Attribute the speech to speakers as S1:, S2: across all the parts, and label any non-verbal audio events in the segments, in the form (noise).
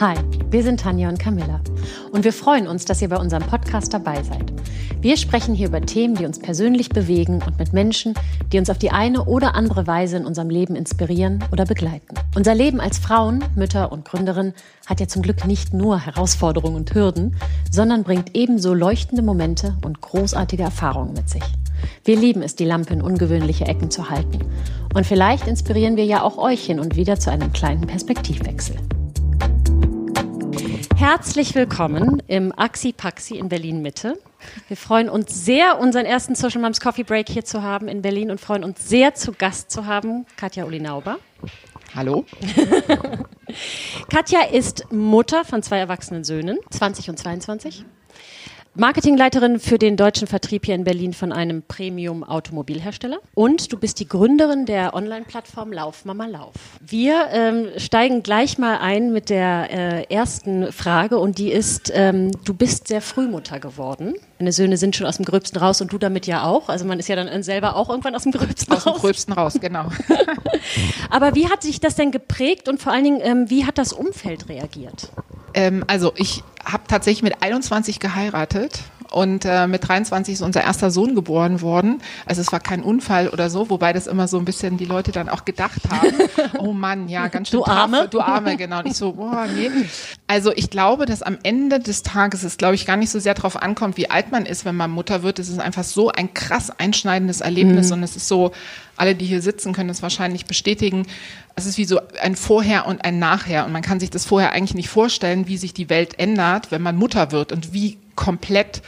S1: Hi, wir sind Tanja und Camilla und wir freuen uns, dass ihr bei unserem Podcast dabei seid. Wir sprechen hier über Themen, die uns persönlich bewegen und mit Menschen, die uns auf die eine oder andere Weise in unserem Leben inspirieren oder begleiten. Unser Leben als Frauen, Mütter und Gründerin hat ja zum Glück nicht nur Herausforderungen und Hürden, sondern bringt ebenso leuchtende Momente und großartige Erfahrungen mit sich. Wir lieben es, die Lampe in ungewöhnliche Ecken zu halten. Und vielleicht inspirieren wir ja auch euch hin und wieder zu einem kleinen Perspektivwechsel. Herzlich willkommen im Axi Paxi in Berlin Mitte. Wir freuen uns sehr, unseren ersten Social Moms Coffee Break hier zu haben in Berlin und freuen uns sehr, zu Gast zu haben Katja Ulinauber.
S2: Hallo. (laughs)
S1: Katja ist Mutter von zwei erwachsenen Söhnen, 20 und 22. Marketingleiterin für den deutschen Vertrieb hier in Berlin von einem Premium-Automobilhersteller. Und du bist die Gründerin der Online-Plattform Lauf Mama Lauf. Wir ähm, steigen gleich mal ein mit der äh, ersten Frage und die ist, ähm, du bist sehr früh Mutter geworden. Deine Söhne sind schon aus dem Gröbsten raus und du damit ja auch. Also man ist ja dann selber auch irgendwann aus dem Gröbsten
S2: raus. Aus dem Gröbsten raus, genau. (laughs)
S1: Aber wie hat sich das denn geprägt und vor allen Dingen, ähm, wie hat das Umfeld reagiert?
S2: Ähm, also ich habe tatsächlich mit 21 geheiratet und äh, mit 23 ist unser erster Sohn geboren worden. Also es war kein Unfall oder so, wobei das immer so ein bisschen die Leute dann auch gedacht haben. (laughs) oh Mann, ja, ganz schön.
S1: Du Arme?
S2: Taff, du Arme, genau. Und ich so, boah, nee. Also ich glaube, dass am Ende des Tages es, glaube ich, gar nicht so sehr darauf ankommt, wie alt man ist, wenn man Mutter wird. Es ist einfach so ein krass einschneidendes Erlebnis mhm. und es ist so, alle, die hier sitzen, können es wahrscheinlich bestätigen. Es ist wie so ein Vorher und ein Nachher. Und man kann sich das vorher eigentlich nicht vorstellen, wie sich die Welt ändert, wenn man Mutter wird und wie komplett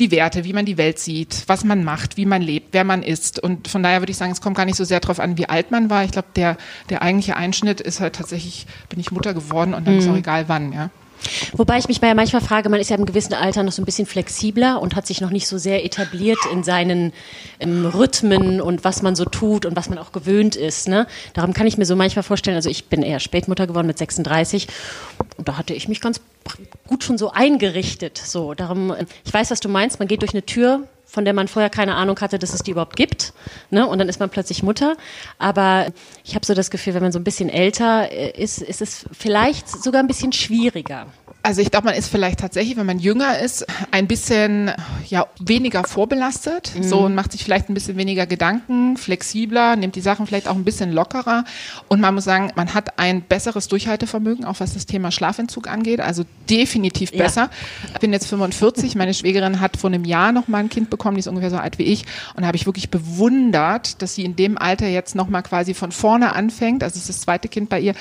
S2: die Werte, wie man die Welt sieht, was man macht, wie man lebt, wer man ist. Und von daher würde ich sagen, es kommt gar nicht so sehr darauf an, wie alt man war. Ich glaube, der, der eigentliche Einschnitt ist halt tatsächlich, bin ich Mutter geworden und dann mhm. ist auch egal wann, ja.
S1: Wobei ich mich ja manchmal frage, man ist ja im gewissen Alter noch so ein bisschen flexibler und hat sich noch nicht so sehr etabliert in seinen ähm, Rhythmen und was man so tut und was man auch gewöhnt ist. Ne? Darum kann ich mir so manchmal vorstellen, also ich bin eher Spätmutter geworden mit 36 und da hatte ich mich ganz gut schon so eingerichtet. So, darum, äh, ich weiß, was du meinst, man geht durch eine Tür, von der man vorher keine Ahnung hatte, dass es die überhaupt gibt. Ne? Und dann ist man plötzlich Mutter. Aber ich habe so das Gefühl, wenn man so ein bisschen älter äh, ist, ist es vielleicht sogar ein bisschen schwieriger.
S2: Also ich glaube, man ist vielleicht tatsächlich, wenn man jünger ist, ein bisschen ja, weniger vorbelastet mhm. so und macht sich vielleicht ein bisschen weniger Gedanken, flexibler, nimmt die Sachen vielleicht auch ein bisschen lockerer. Und man muss sagen, man hat ein besseres Durchhaltevermögen, auch was das Thema Schlafentzug angeht. Also definitiv besser. Ja. Ich bin jetzt 45, meine Schwägerin hat vor einem Jahr noch mal ein Kind bekommen, die ist ungefähr so alt wie ich. Und da habe ich wirklich bewundert, dass sie in dem Alter jetzt noch mal quasi von vorne anfängt. Also es ist das zweite Kind bei ihr.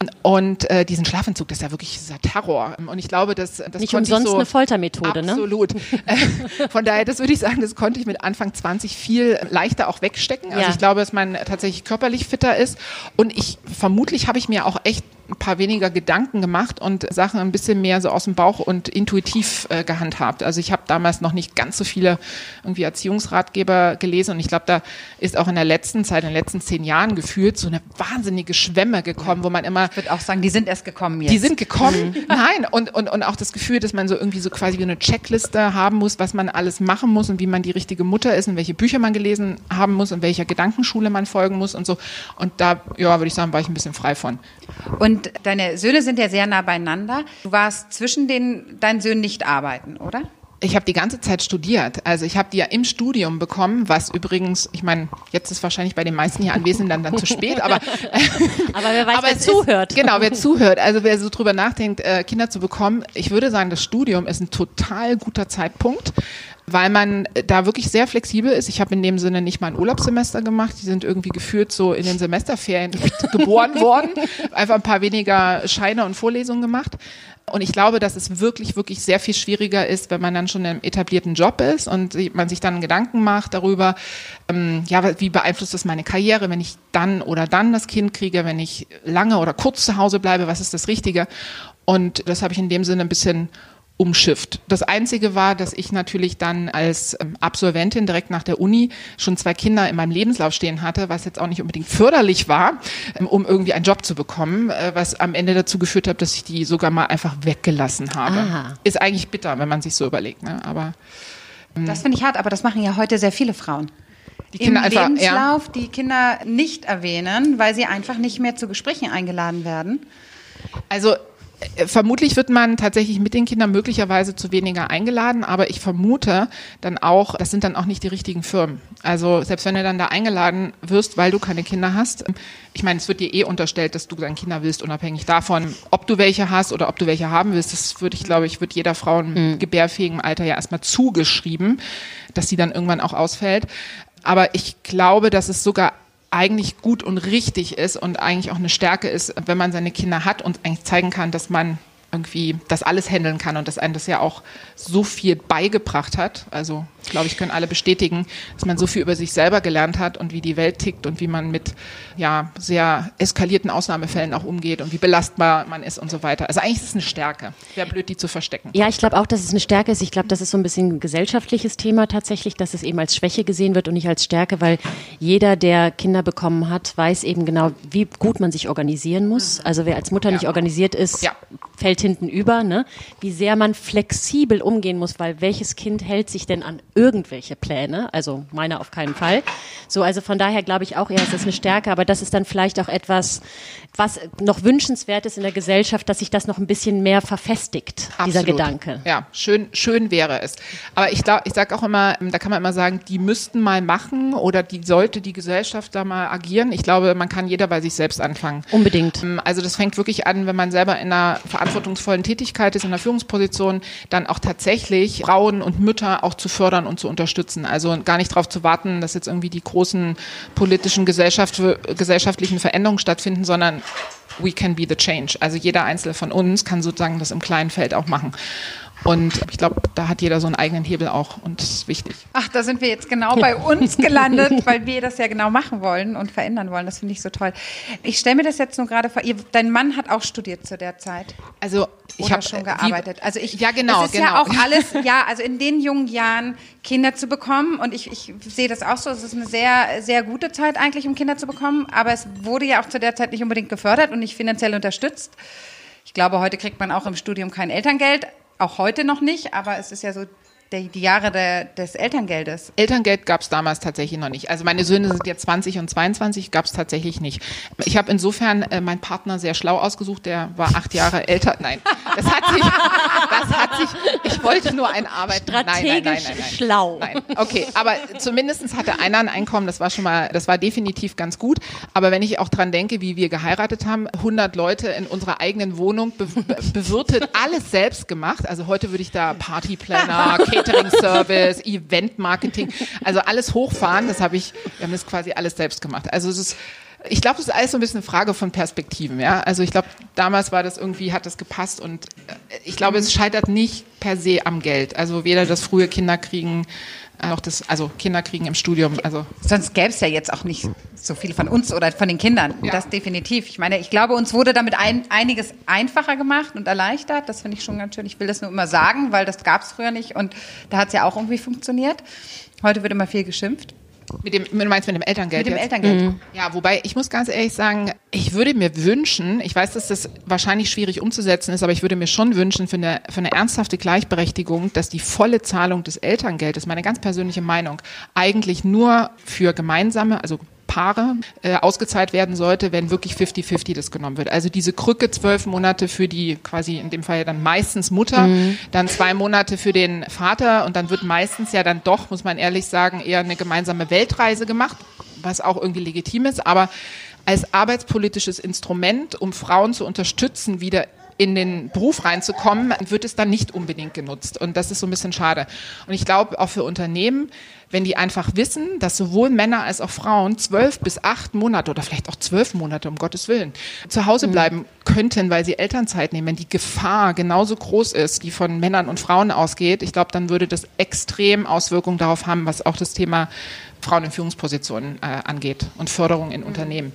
S2: Und, und äh, diesen Schlafentzug, das ist ja wirklich dieser Terror. Und ich glaube, dass das
S1: nicht umsonst
S2: so,
S1: eine Foltermethode,
S2: ne? Absolut. (laughs) Von daher, das würde ich sagen, das konnte ich mit Anfang 20 viel leichter auch wegstecken. Also ja. ich glaube, dass man tatsächlich körperlich fitter ist. Und ich vermutlich habe ich mir auch echt ein paar weniger Gedanken gemacht und Sachen ein bisschen mehr so aus dem Bauch und intuitiv äh, gehandhabt. Also ich habe damals noch nicht ganz so viele irgendwie Erziehungsratgeber gelesen und ich glaube, da ist auch in der letzten Zeit, in den letzten zehn Jahren gefühlt so eine wahnsinnige Schwemme gekommen, wo man immer.
S1: Ich würde auch sagen, die sind erst gekommen jetzt.
S2: Die sind gekommen. Mhm. (laughs) Nein, und, und, und auch das Gefühl, dass man so irgendwie so quasi wie eine Checkliste haben muss, was man alles machen muss und wie man die richtige Mutter ist und welche Bücher man gelesen haben muss und welcher Gedankenschule man folgen muss und so. Und da, ja, würde ich sagen, war ich ein bisschen frei von.
S3: Und und deine Söhne sind ja sehr nah beieinander. Du warst zwischen den, deinen Söhnen nicht arbeiten, oder?
S2: Ich habe die ganze Zeit studiert. Also ich habe die ja im Studium bekommen, was übrigens, ich meine, jetzt ist wahrscheinlich bei den meisten hier Anwesenden dann, dann zu spät, aber, (laughs)
S1: aber wer weiß, (laughs) aber wer zuhört.
S2: Ist, genau, wer zuhört. Also wer so drüber nachdenkt, äh, Kinder zu bekommen, ich würde sagen, das Studium ist ein total guter Zeitpunkt weil man da wirklich sehr flexibel ist. Ich habe in dem Sinne nicht mal ein Urlaubssemester gemacht. Die sind irgendwie geführt so in den Semesterferien (laughs) geboren worden. Einfach ein paar weniger Scheine und Vorlesungen gemacht. Und ich glaube, dass es wirklich, wirklich sehr viel schwieriger ist, wenn man dann schon im etablierten Job ist und man sich dann Gedanken macht darüber, ähm, ja, wie beeinflusst das meine Karriere, wenn ich dann oder dann das Kind kriege, wenn ich lange oder kurz zu Hause bleibe, was ist das Richtige? Und das habe ich in dem Sinne ein bisschen umschifft. Das Einzige war, dass ich natürlich dann als ähm, Absolventin direkt nach der Uni schon zwei Kinder in meinem Lebenslauf stehen hatte, was jetzt auch nicht unbedingt förderlich war, ähm, um irgendwie einen Job zu bekommen, äh, was am Ende dazu geführt hat, dass ich die sogar mal einfach weggelassen habe. Aha. Ist eigentlich bitter, wenn man sich so überlegt. Ne? Aber
S3: ähm, das finde ich hart, aber das machen ja heute sehr viele Frauen.
S2: Die Kinder
S3: Im
S2: einfach,
S3: Lebenslauf ja. die Kinder nicht erwähnen, weil sie einfach nicht mehr zu Gesprächen eingeladen werden.
S2: Also vermutlich wird man tatsächlich mit den Kindern möglicherweise zu weniger eingeladen, aber ich vermute dann auch, das sind dann auch nicht die richtigen Firmen. Also selbst wenn du dann da eingeladen wirst, weil du keine Kinder hast, ich meine, es wird dir eh unterstellt, dass du dann Kinder willst, unabhängig davon, ob du welche hast oder ob du welche haben willst. Das würde ich, glaube ich, wird jeder Frau im mhm. gebärfähigen Alter ja erstmal zugeschrieben, dass sie dann irgendwann auch ausfällt. Aber ich glaube, dass es sogar eigentlich gut und richtig ist und eigentlich auch eine Stärke ist, wenn man seine Kinder hat und eigentlich zeigen kann, dass man irgendwie das alles handeln kann und dass einem das ja auch so viel beigebracht hat. Also, glaube ich, können alle bestätigen, dass man so viel über sich selber gelernt hat und wie die Welt tickt und wie man mit ja, sehr eskalierten Ausnahmefällen auch umgeht und wie belastbar man ist und so weiter. Also eigentlich ist es eine Stärke. Wäre blöd, die zu verstecken.
S1: Ja, ich glaube auch, dass es eine Stärke ist. Ich glaube, das ist so ein bisschen ein gesellschaftliches Thema tatsächlich, dass es eben als Schwäche gesehen wird und nicht als Stärke, weil jeder, der Kinder bekommen hat, weiß eben genau, wie gut man sich organisieren muss. Also wer als Mutter ja. nicht organisiert ist, ja. fällt hinten über. Ne? Wie sehr man flexibel umgehen muss, weil welches Kind hält sich denn an irgendwelche Pläne? Also meiner auf keinen Fall. So, also von daher glaube ich auch eher, es ist eine Stärke, aber das ist dann vielleicht auch etwas, was noch wünschenswert ist in der Gesellschaft, dass sich das noch ein bisschen mehr verfestigt, Absolut. dieser Gedanke.
S2: Ja, schön, schön wäre es. Aber ich glaube, ich sage auch immer, da kann man immer sagen, die müssten mal machen oder die sollte die Gesellschaft da mal agieren. Ich glaube, man kann jeder bei sich selbst anfangen.
S1: Unbedingt.
S2: Ähm, also das fängt wirklich an, wenn man selber in einer verantwortungsvollen Tätigkeit ist, in einer Führungsposition, dann auch tatsächlich Frauen und Mütter auch zu fördern und zu unterstützen. Also gar nicht darauf zu warten, dass jetzt irgendwie die großen politischen Gesellschaft, gesellschaftlichen Veränderungen stattfinden, sondern we can be the change. Also jeder Einzelne von uns kann sozusagen das im kleinen Feld auch machen. Und ich glaube, da hat jeder so einen eigenen Hebel auch und das ist wichtig.
S3: Ach, da sind wir jetzt genau bei uns gelandet, (laughs) weil wir das ja genau machen wollen und verändern wollen. Das finde ich so toll. Ich stelle mir das jetzt nur gerade vor. Ihr, dein Mann hat auch studiert zu der Zeit.
S2: Also ich habe
S3: schon gearbeitet. Also ich,
S2: ja genau,
S3: das ist
S2: genau.
S3: ja auch alles, ja, also in den jungen Jahren Kinder zu bekommen und ich, ich sehe das auch so. Es ist eine sehr, sehr gute Zeit eigentlich, um Kinder zu bekommen, aber es wurde ja auch zu der Zeit nicht unbedingt gefördert und nicht finanziell unterstützt. Ich glaube, heute kriegt man auch im Studium kein Elterngeld, auch heute noch nicht, aber es ist ja so die, die Jahre der, des Elterngeldes?
S2: Elterngeld gab es damals tatsächlich noch nicht. Also meine Söhne sind jetzt 20 und 22, gab es tatsächlich nicht. Ich habe insofern äh, meinen Partner sehr schlau ausgesucht, der war acht Jahre älter. Nein, das hat sich, das hat sich, ich wollte nur ein Arbeiten.
S1: Strategisch nein, nein, nein, nein, schlau.
S2: Nein, okay, aber zumindest hatte einer ein Einkommen, das war schon mal, das war definitiv ganz gut. Aber wenn ich auch dran denke, wie wir geheiratet haben, 100 Leute in unserer eigenen Wohnung be bewirtet, alles selbst gemacht. Also heute würde ich da Partyplanner, (laughs) Catering-Service, Event-Marketing, also alles hochfahren. Das habe ich, wir haben das quasi alles selbst gemacht. Also es ist, ich glaube, das ist alles so ein bisschen eine Frage von Perspektiven. Ja? Also ich glaube, damals war das irgendwie, hat das gepasst und äh, ich glaube, es scheitert nicht per se am Geld. Also weder das frühe Kinderkriegen noch das, also Kinder kriegen im Studium. Also
S3: Sonst gäbe es ja jetzt auch nicht so viel von uns oder von den Kindern. Ja. Das definitiv. Ich meine, ich glaube, uns wurde damit ein, einiges einfacher gemacht und erleichtert. Das finde ich schon ganz schön. Ich will das nur immer sagen, weil das gab es früher nicht und da hat es ja auch irgendwie funktioniert. Heute wird immer viel geschimpft.
S2: Mit dem, du meinst mit dem Elterngeld?
S3: Mit dem jetzt? Elterngeld. Mhm.
S2: Ja, wobei ich muss ganz ehrlich sagen, ich würde mir wünschen, ich weiß, dass das wahrscheinlich schwierig umzusetzen ist, aber ich würde mir schon wünschen für eine, für eine ernsthafte Gleichberechtigung, dass die volle Zahlung des Elterngeldes, meine ganz persönliche Meinung, eigentlich nur für gemeinsame, also Paare äh, ausgezahlt werden sollte, wenn wirklich 50-50 das genommen wird. Also diese Krücke zwölf Monate für die quasi in dem Fall ja dann meistens Mutter, mhm. dann zwei Monate für den Vater und dann wird meistens ja dann doch, muss man ehrlich sagen, eher eine gemeinsame Weltreise gemacht, was auch irgendwie legitim ist, aber als arbeitspolitisches Instrument, um Frauen zu unterstützen, wieder in den Beruf reinzukommen, wird es dann nicht unbedingt genutzt. Und das ist so ein bisschen schade. Und ich glaube, auch für Unternehmen, wenn die einfach wissen, dass sowohl Männer als auch Frauen zwölf bis acht Monate oder vielleicht auch zwölf Monate, um Gottes Willen, zu Hause mhm. bleiben könnten, weil sie Elternzeit nehmen, wenn die Gefahr genauso groß ist, die von Männern und Frauen ausgeht, ich glaube, dann würde das extrem Auswirkungen darauf haben, was auch das Thema Frauen in Führungspositionen äh, angeht und Förderung in mhm. Unternehmen.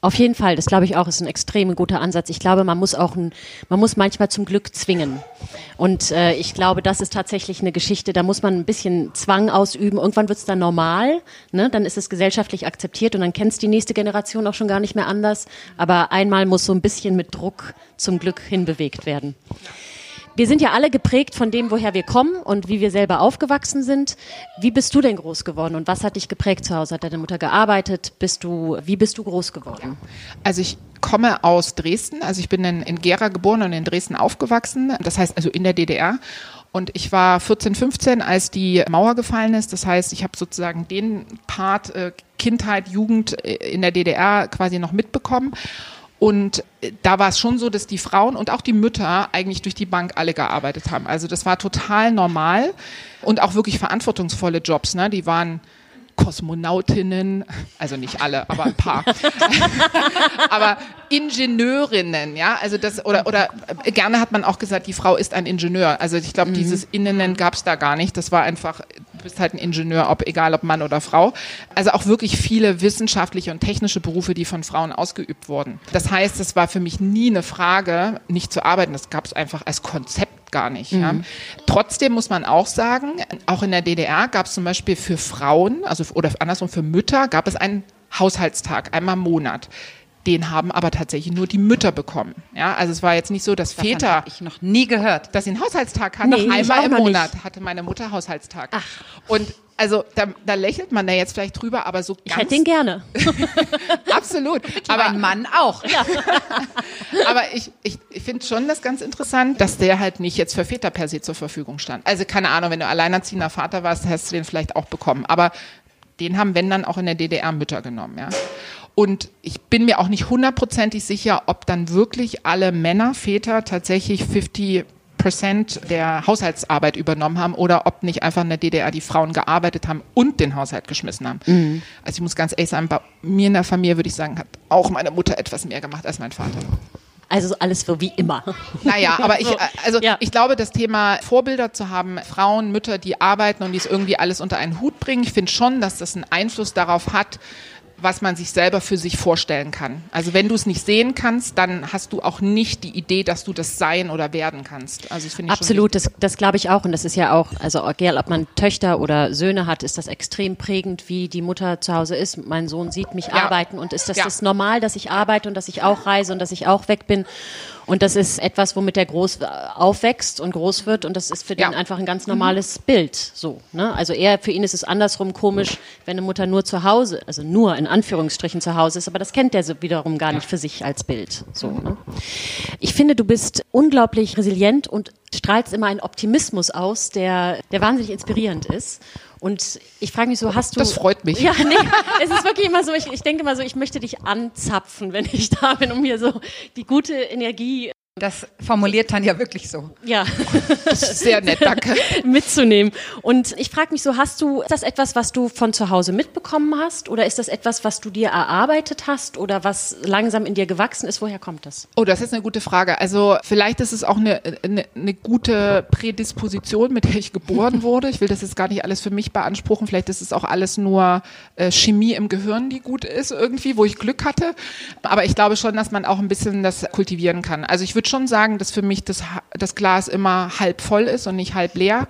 S1: Auf jeden Fall, das glaube ich auch, ist ein extrem guter Ansatz. Ich glaube, man muss auch, ein, man muss manchmal zum Glück zwingen. Und äh, ich glaube, das ist tatsächlich eine Geschichte, da muss man ein bisschen Zwang ausüben. Irgendwann wird es dann normal, ne? dann ist es gesellschaftlich akzeptiert und dann kennt es die nächste Generation auch schon gar nicht mehr anders. Aber einmal muss so ein bisschen mit Druck zum Glück hinbewegt werden. Wir sind ja alle geprägt von dem, woher wir kommen und wie wir selber aufgewachsen sind. Wie bist du denn groß geworden und was hat dich geprägt zu Hause? Hat deine Mutter gearbeitet? Bist du, wie bist du groß geworden?
S2: Also ich komme aus Dresden, also ich bin in, in Gera geboren und in Dresden aufgewachsen, das heißt also in der DDR. Und ich war 14, 15, als die Mauer gefallen ist. Das heißt, ich habe sozusagen den Part äh, Kindheit, Jugend äh, in der DDR quasi noch mitbekommen. Und äh, da war es schon so, dass die Frauen und auch die Mütter eigentlich durch die Bank alle gearbeitet haben. Also das war total normal und auch wirklich verantwortungsvolle Jobs. Ne? Die waren Kosmonautinnen, also nicht alle, aber ein paar. (laughs) aber Ingenieurinnen, ja, also das, oder, oder äh, gerne hat man auch gesagt, die Frau ist ein Ingenieur. Also ich glaube, mhm. dieses Innenen gab es da gar nicht. Das war einfach, bist halt ein Ingenieur, ob, egal ob Mann oder Frau. Also auch wirklich viele wissenschaftliche und technische Berufe, die von Frauen ausgeübt wurden. Das heißt, es war für mich nie eine Frage, nicht zu arbeiten. Das gab es einfach als Konzept gar nicht. Mhm. Ja. Trotzdem muss man auch sagen, auch in der DDR gab es zum Beispiel für Frauen, also oder andersrum für Mütter, gab es einen Haushaltstag, einmal im Monat den haben aber tatsächlich nur die Mütter bekommen. Ja, also es war jetzt nicht so, dass Davon Väter.
S3: ich noch nie gehört.
S2: Dass sie einen Haushaltstag hatten. Nee, Einmal im Monat nicht. hatte meine Mutter Haushaltstag. Ach. Und also da, da, lächelt man da jetzt vielleicht drüber, aber so ganz.
S1: Ich hätte ihn gerne. (laughs)
S2: Absolut. (laughs)
S3: aber ein Mann auch. Ja. (laughs)
S2: aber ich, ich, ich finde schon das ganz interessant, dass der halt nicht jetzt für Väter per se zur Verfügung stand. Also keine Ahnung, wenn du alleinerziehender Vater warst, hast du den vielleicht auch bekommen. Aber den haben, wenn dann, auch in der DDR Mütter genommen, ja. Und ich bin mir auch nicht hundertprozentig sicher, ob dann wirklich alle Männer, Väter tatsächlich 50 Prozent der Haushaltsarbeit übernommen haben oder ob nicht einfach in der DDR die Frauen gearbeitet haben und den Haushalt geschmissen haben. Mhm. Also ich muss ganz ehrlich sagen, bei mir in der Familie würde ich sagen, hat auch meine Mutter etwas mehr gemacht als mein Vater.
S1: Also alles so wie immer.
S2: Naja, aber ich, (laughs) also ja. ich glaube, das Thema Vorbilder zu haben, Frauen, Mütter, die arbeiten und die es irgendwie alles unter einen Hut bringen, ich finde schon, dass das einen Einfluss darauf hat, was man sich selber für sich vorstellen kann. Also wenn du es nicht sehen kannst, dann hast du auch nicht die Idee, dass du das sein oder werden kannst. Also
S1: finde ich Absolut, das, das glaube ich auch. Und das ist ja auch, also egal ob man Töchter oder Söhne hat, ist das extrem prägend, wie die Mutter zu Hause ist. Mein Sohn sieht mich ja. arbeiten und ist das, ja. das normal, dass ich arbeite und dass ich auch reise und dass ich auch weg bin. Und das ist etwas, womit der groß äh, aufwächst und groß wird. Und das ist für ja. den einfach ein ganz normales mhm. Bild. So, ne? Also er, für ihn ist es andersrum komisch, wenn eine Mutter nur zu Hause, also nur in Anführungsstrichen zu Hause ist, aber das kennt er so wiederum gar nicht für sich als Bild. So, ne? Ich finde, du bist unglaublich resilient und strahlst immer einen Optimismus aus, der, der wahnsinnig inspirierend ist. Und ich frage mich so, hast du.
S2: Das freut mich.
S1: Ja, nee, (laughs) es ist wirklich immer so, ich, ich denke immer so, ich möchte dich anzapfen, wenn ich da bin, um mir so die gute Energie
S3: das formuliert Tanja wirklich so.
S1: Ja.
S2: Sehr nett, danke. (laughs)
S1: Mitzunehmen. Und ich frage mich so, hast du, ist das etwas, was du von zu Hause mitbekommen hast? Oder ist das etwas, was du dir erarbeitet hast? Oder was langsam in dir gewachsen ist? Woher kommt das?
S2: Oh, das ist eine gute Frage. Also vielleicht ist es auch eine, eine, eine gute Prädisposition, mit der ich geboren (laughs) wurde. Ich will das jetzt gar nicht alles für mich beanspruchen. Vielleicht ist es auch alles nur äh, Chemie im Gehirn, die gut ist irgendwie, wo ich Glück hatte. Aber ich glaube schon, dass man auch ein bisschen das kultivieren kann. Also ich würde schon sagen, dass für mich das, das Glas immer halb voll ist und nicht halb leer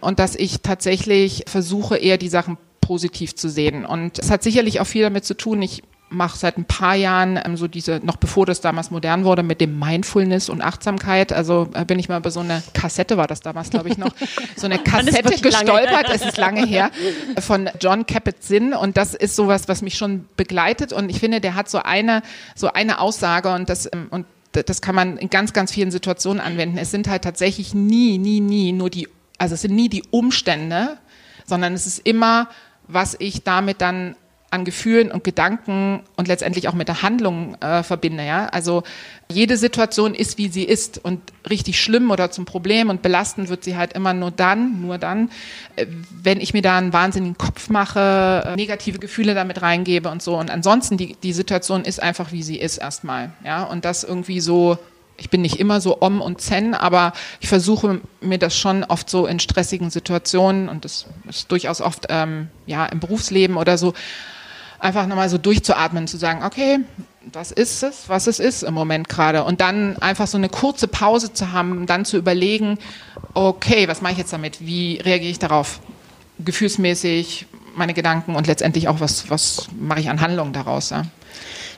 S2: und dass ich tatsächlich versuche, eher die Sachen positiv zu sehen. Und es hat sicherlich auch viel damit zu tun, ich mache seit ein paar Jahren ähm, so diese, noch bevor das damals modern wurde, mit dem Mindfulness und Achtsamkeit. Also äh, bin ich mal über so eine Kassette, war das damals, glaube ich, noch, so eine (laughs) Kassette gestolpert, es ist lange her, von John Kabat-Zinn. Und das ist sowas, was mich schon begleitet. Und ich finde, der hat so eine, so eine Aussage und das, ähm, und das kann man in ganz, ganz vielen Situationen anwenden. Es sind halt tatsächlich nie, nie, nie nur die, also es sind nie die Umstände, sondern es ist immer, was ich damit dann an Gefühlen und Gedanken und letztendlich auch mit der Handlung äh, verbinde. Ja? Also jede Situation ist, wie sie ist und richtig schlimm oder zum Problem und belastend wird sie halt immer nur dann, nur dann, äh, wenn ich mir da einen wahnsinnigen Kopf mache, äh, negative Gefühle damit reingebe und so. Und ansonsten die, die Situation ist einfach, wie sie ist erstmal. Ja? Und das irgendwie so ich bin nicht immer so om und zen, aber ich versuche mir das schon oft so in stressigen Situationen und das ist durchaus oft ähm, ja im Berufsleben oder so einfach nochmal so durchzuatmen, zu sagen, okay, was ist es, was es ist im Moment gerade. Und dann einfach so eine kurze Pause zu haben, dann zu überlegen, okay, was mache ich jetzt damit? Wie reagiere ich darauf? Gefühlsmäßig, meine Gedanken und letztendlich auch, was, was mache ich an Handlungen daraus. Ja?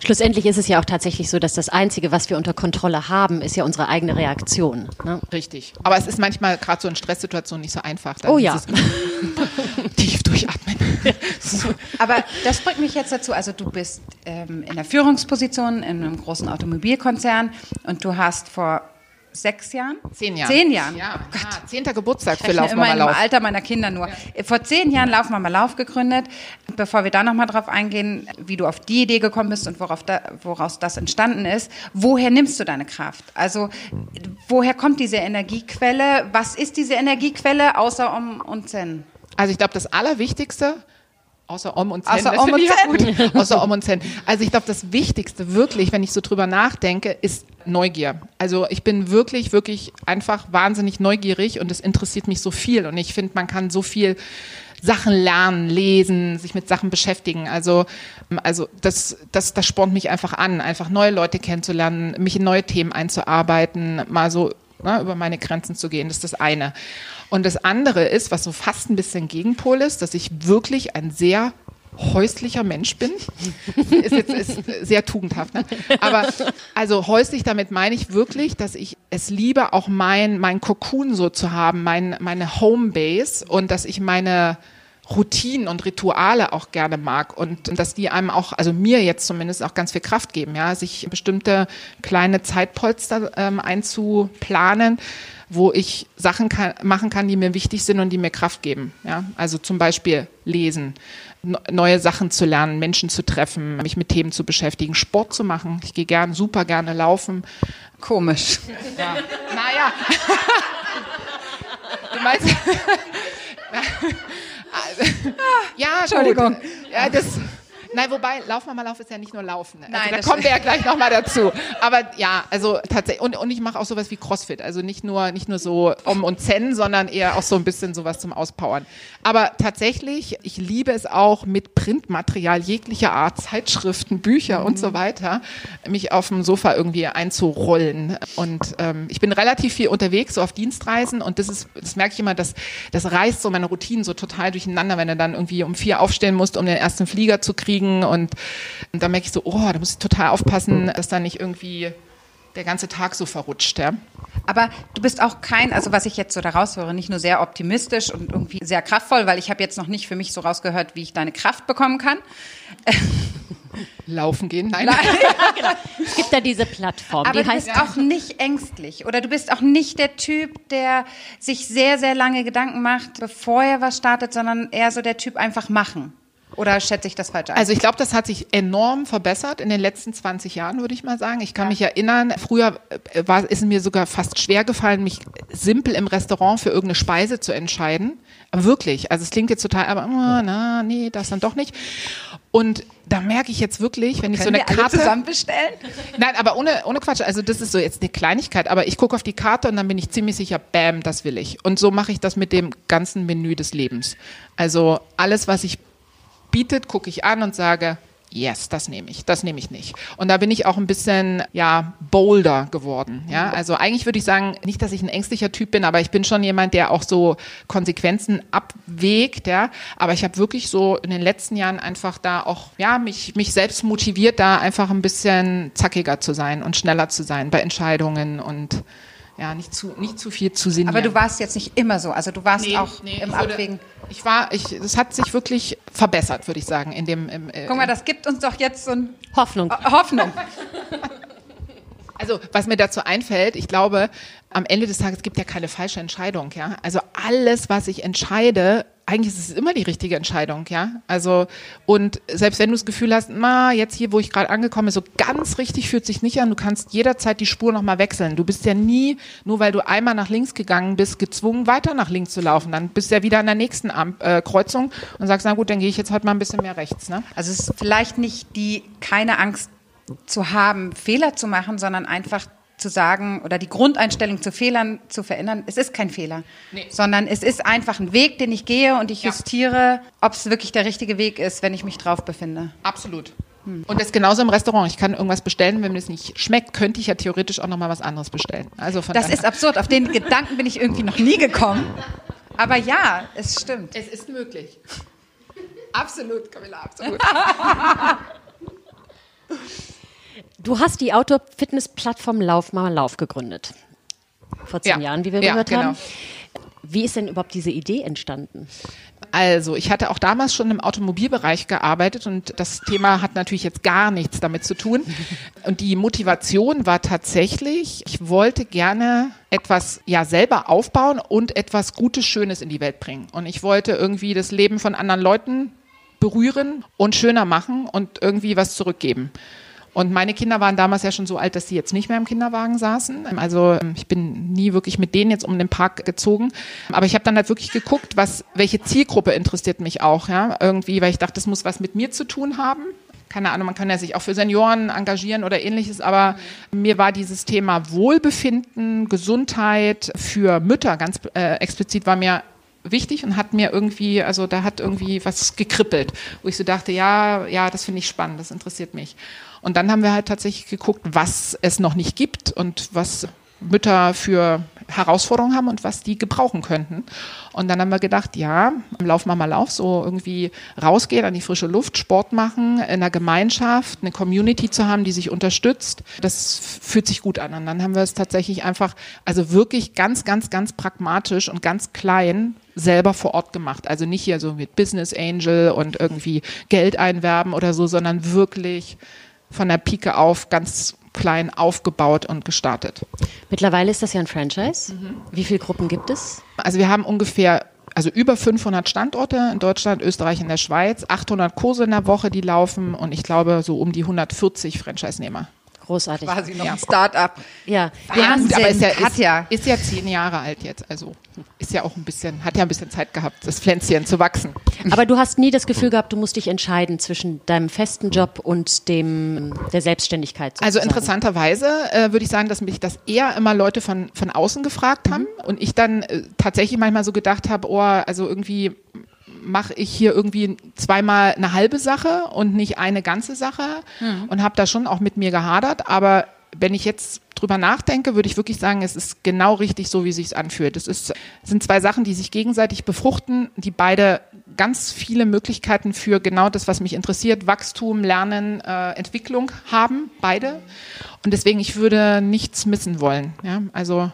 S1: Schlussendlich ist es ja auch tatsächlich so, dass das Einzige, was wir unter Kontrolle haben, ist ja unsere eigene Reaktion. Ne?
S2: Richtig. Aber es ist manchmal gerade so in Stresssituationen nicht so einfach. Dann
S1: Oh ja. (laughs)
S2: tief durchatmen. (laughs)
S3: Aber das bringt mich jetzt dazu, also du bist ähm, in der Führungsposition in einem großen Automobilkonzern und du hast vor sechs Jahren?
S2: Zehn Jahre.
S3: Zehn Jahren.
S2: Ja, ah, zehnter Geburtstag
S3: Ich
S2: für Laufen
S3: immer im
S2: mal Lauf.
S3: Alter meiner Kinder nur. Vor zehn Jahren Laufen wir mal Lauf gegründet. Bevor wir da nochmal drauf eingehen, wie du auf die Idee gekommen bist und worauf da, woraus das entstanden ist, woher nimmst du deine Kraft? Also woher kommt diese Energiequelle? Was ist diese Energiequelle außer Om und Zen?
S2: Also ich glaube, das Allerwichtigste, außer Om und Zen,
S3: Außer Om und
S2: gut. außer Om und Zen. Also ich glaube, das Wichtigste wirklich, wenn ich so drüber nachdenke, ist Neugier. Also ich bin wirklich, wirklich einfach wahnsinnig neugierig und es interessiert mich so viel und ich finde, man kann so viel Sachen lernen, lesen, sich mit Sachen beschäftigen. Also, also das, das, das spornt mich einfach an, einfach neue Leute kennenzulernen, mich in neue Themen einzuarbeiten, mal so ne, über meine Grenzen zu gehen. Das ist das eine. Und das andere ist, was so fast ein bisschen Gegenpol ist, dass ich wirklich ein sehr häuslicher Mensch bin. (laughs) ist jetzt ist sehr tugendhaft, ne? Aber also häuslich, damit meine ich wirklich, dass ich es liebe, auch mein, mein Cocoon so zu haben, mein, meine Homebase und dass ich meine Routinen und Rituale auch gerne mag und, und dass die einem auch, also mir jetzt zumindest auch ganz viel Kraft geben, ja, sich bestimmte kleine Zeitpolster ähm, einzuplanen, wo ich Sachen kann, machen kann, die mir wichtig sind und die mir Kraft geben. Ja? Also zum Beispiel lesen, neue Sachen zu lernen, Menschen zu treffen, mich mit Themen zu beschäftigen, Sport zu machen. Ich gehe gern, super gerne laufen.
S3: Komisch.
S2: Naja. (laughs) du meinst. (laughs) (laughs) also, ja,
S3: Entschuldigung.
S2: Gut. Ja, das. Nein, wobei, Lauf mal Lauf ist ja nicht nur Laufen. Also
S3: Nein,
S2: da kommen wir ja gleich nochmal dazu. Aber ja, also tatsächlich, und, und ich mache auch sowas wie Crossfit. Also nicht nur, nicht nur so Om und Zen, sondern eher auch so ein bisschen sowas zum Auspowern. Aber tatsächlich, ich liebe es auch mit Printmaterial jeglicher Art, Zeitschriften, Bücher und so weiter, mich auf dem Sofa irgendwie einzurollen. Und ähm, ich bin relativ viel unterwegs, so auf Dienstreisen und das ist, das merke ich immer, dass das reißt so meine Routinen so total durcheinander, wenn du dann irgendwie um vier aufstehen musst, um den ersten Flieger zu kriegen. Und, und da merke ich so, oh, da muss ich total aufpassen, dass da nicht irgendwie der ganze Tag so verrutscht. Ja?
S3: Aber du bist auch kein, also was ich jetzt so daraus höre, nicht nur sehr optimistisch und irgendwie sehr kraftvoll, weil ich habe jetzt noch nicht für mich so rausgehört, wie ich deine Kraft bekommen kann.
S2: Laufen gehen? Nein. (laughs)
S1: Es gibt da diese Plattform,
S3: Aber
S1: die
S3: du
S1: heißt
S3: bist auch nicht ängstlich oder du bist auch nicht der Typ, der sich sehr, sehr lange Gedanken macht, bevor er was startet, sondern eher so der Typ einfach machen. Oder schätze ich das falsch ein?
S2: Also ich glaube, das hat sich enorm verbessert in den letzten 20 Jahren, würde ich mal sagen. Ich kann mich erinnern, früher äh, war, ist es mir sogar fast schwer gefallen, mich simpel im Restaurant für irgendeine Speise zu entscheiden. Aber wirklich, also es klingt jetzt total, aber oh, na, nee, das dann doch nicht. Und da merke ich jetzt wirklich, wenn ich so eine
S3: wir alle
S2: Karte
S3: zusammen bestellen?
S2: Nein, aber ohne, ohne Quatsch. Also das ist so jetzt eine Kleinigkeit, aber ich gucke auf die Karte und dann bin ich ziemlich sicher, bam, das will ich. Und so mache ich das mit dem ganzen Menü des Lebens. Also alles, was sich bietet, gucke ich an und sage, yes, das nehme ich, das nehme ich nicht. Und da bin ich auch ein bisschen, ja, bolder geworden. Ja, also eigentlich würde ich sagen, nicht, dass ich ein ängstlicher Typ bin, aber ich bin schon jemand, der auch so Konsequenzen abwägt, ja. Aber ich habe wirklich so in den letzten Jahren einfach da auch, ja, mich, mich selbst motiviert, da einfach ein bisschen zackiger zu sein und schneller zu sein bei Entscheidungen und ja, nicht zu, nicht zu viel zu sinnieren.
S3: Aber du warst jetzt nicht immer so. Also du warst
S2: Nee,
S3: auch
S2: nee,
S3: im
S2: ich würde-
S3: Abwägen.
S2: Ich war, ich, es hat sich wirklich verbessert, würde ich sagen, in dem. Im, äh,
S3: Guck mal, das gibt uns doch jetzt so ein
S1: Hoffnung.
S3: Hoffnung.
S2: Also, was mir dazu einfällt, ich glaube, am Ende des Tages gibt ja keine falsche Entscheidung, ja. Also alles, was ich entscheide, eigentlich ist es immer die richtige Entscheidung, ja. Also, und selbst wenn du das Gefühl hast, na, jetzt hier, wo ich gerade angekommen bin, so ganz richtig fühlt sich nicht an, du kannst jederzeit die Spur nochmal wechseln. Du bist ja nie, nur weil du einmal nach links gegangen bist, gezwungen, weiter nach links zu laufen. Dann bist du ja wieder an der nächsten Am äh, Kreuzung und sagst, na gut, dann gehe ich jetzt halt mal ein bisschen mehr rechts, ne?
S3: Also es ist vielleicht nicht die keine Angst zu haben, Fehler zu machen, sondern einfach zu sagen oder die Grundeinstellung zu Fehlern zu verändern. Es ist kein Fehler,
S2: Nee.
S3: sondern es ist einfach ein Weg, den ich gehe und ich
S2: Ja.
S3: justiere, ob es wirklich der richtige Weg ist, wenn ich mich drauf befinde.
S2: Absolut. Und das ist genauso im Restaurant. Ich kann irgendwas bestellen, wenn mir das nicht schmeckt, könnte ich ja theoretisch auch noch mal was anderes bestellen. Also von
S3: Das ist absurd. Auf den (laughs) Gedanken bin ich irgendwie noch nie gekommen. Aber ja, es stimmt.
S2: es ist möglich. Absolut, Camilla, absolut. (laughs)
S1: Du hast die Outdoor-Fitness-Plattform Lauf mal Lauf gegründet. Vor zehn
S2: Ja.
S1: Jahren, wie wir
S2: Ja,
S1: gehört
S2: genau.
S1: haben. Wie ist denn überhaupt diese Idee entstanden?
S2: Also, ich hatte auch damals schon im Automobilbereich gearbeitet und das Thema hat natürlich jetzt gar nichts damit zu tun. (laughs) Und die Motivation war tatsächlich, ich wollte gerne etwas ja selber aufbauen und etwas Gutes, Schönes in die Welt bringen. Und ich wollte irgendwie das Leben von anderen Leuten berühren und schöner machen und irgendwie was zurückgeben. Und meine Kinder waren damals ja schon so alt, dass sie jetzt nicht mehr im Kinderwagen saßen. Also ähm, ich bin nie wirklich mit denen jetzt um den Park gezogen. Aber ich habe dann halt wirklich geguckt, was, welche Zielgruppe interessiert mich auch, ja, irgendwie, weil ich dachte, das muss was mit mir zu tun haben. Keine Ahnung, man kann ja sich auch für Senioren engagieren oder ähnliches, aber mir war dieses Thema Wohlbefinden, Gesundheit für Mütter ganz äh, explizit war mir wichtig und hat mir irgendwie, also da hat irgendwie was gekribbelt, wo ich so dachte, ja, ja, das finde ich spannend, das interessiert mich. Und dann haben wir halt tatsächlich geguckt, was es noch nicht gibt und was Mütter für Herausforderungen haben und was die gebrauchen könnten. Und dann haben wir gedacht, ja, lauf mal mal auf, so irgendwie rausgehen an die frische Luft, Sport machen, in einer Gemeinschaft, eine Community zu haben, die sich unterstützt. Das fühlt sich gut an. Und dann haben wir es tatsächlich einfach, also wirklich ganz, ganz, ganz pragmatisch und ganz klein selber vor Ort gemacht. Also nicht hier so mit Business Angel und irgendwie Geld einwerben oder so, sondern wirklich von der Pike auf ganz klein aufgebaut und gestartet.
S1: Mittlerweile ist das ja ein Franchise.
S2: Mhm.
S1: Wie viele Gruppen gibt es?
S2: Also wir haben ungefähr also über 500 Standorte in Deutschland, Österreich und der Schweiz, 800 Kurse in der Woche, die laufen und ich glaube so um die 140 Franchise-Nehmer.
S1: Großartig.
S3: Quasi noch
S2: Ja.
S3: ein Start-up.
S1: Ja.
S2: Gut, aber ist ja, ist,
S3: Katja.
S2: ist ja zehn Jahre alt jetzt, also ist ja auch ein bisschen, hat ja ein bisschen Zeit gehabt, das Pflänzchen zu wachsen.
S1: Aber du hast nie das Gefühl gehabt, du musst dich entscheiden zwischen deinem festen Job und dem der Selbstständigkeit.
S2: Also
S1: sozusagen.
S2: interessanterweise äh, würde ich sagen, dass mich das eher immer Leute von, von außen gefragt haben und ich dann äh, tatsächlich manchmal so gedacht habe, oh, also irgendwie mache ich hier irgendwie zweimal eine halbe Sache und nicht eine ganze Sache und habe da schon auch mit mir gehadert, aber wenn ich jetzt drüber nachdenke, würde ich wirklich sagen, es ist genau richtig so, wie sich anfühlt. Es ist, es sind zwei Sachen, die sich gegenseitig befruchten, die beide ganz viele Möglichkeiten für genau das, was mich interessiert, Wachstum, Lernen, äh, Entwicklung haben, beide. Und deswegen, ich würde nichts missen wollen. Ja? Also,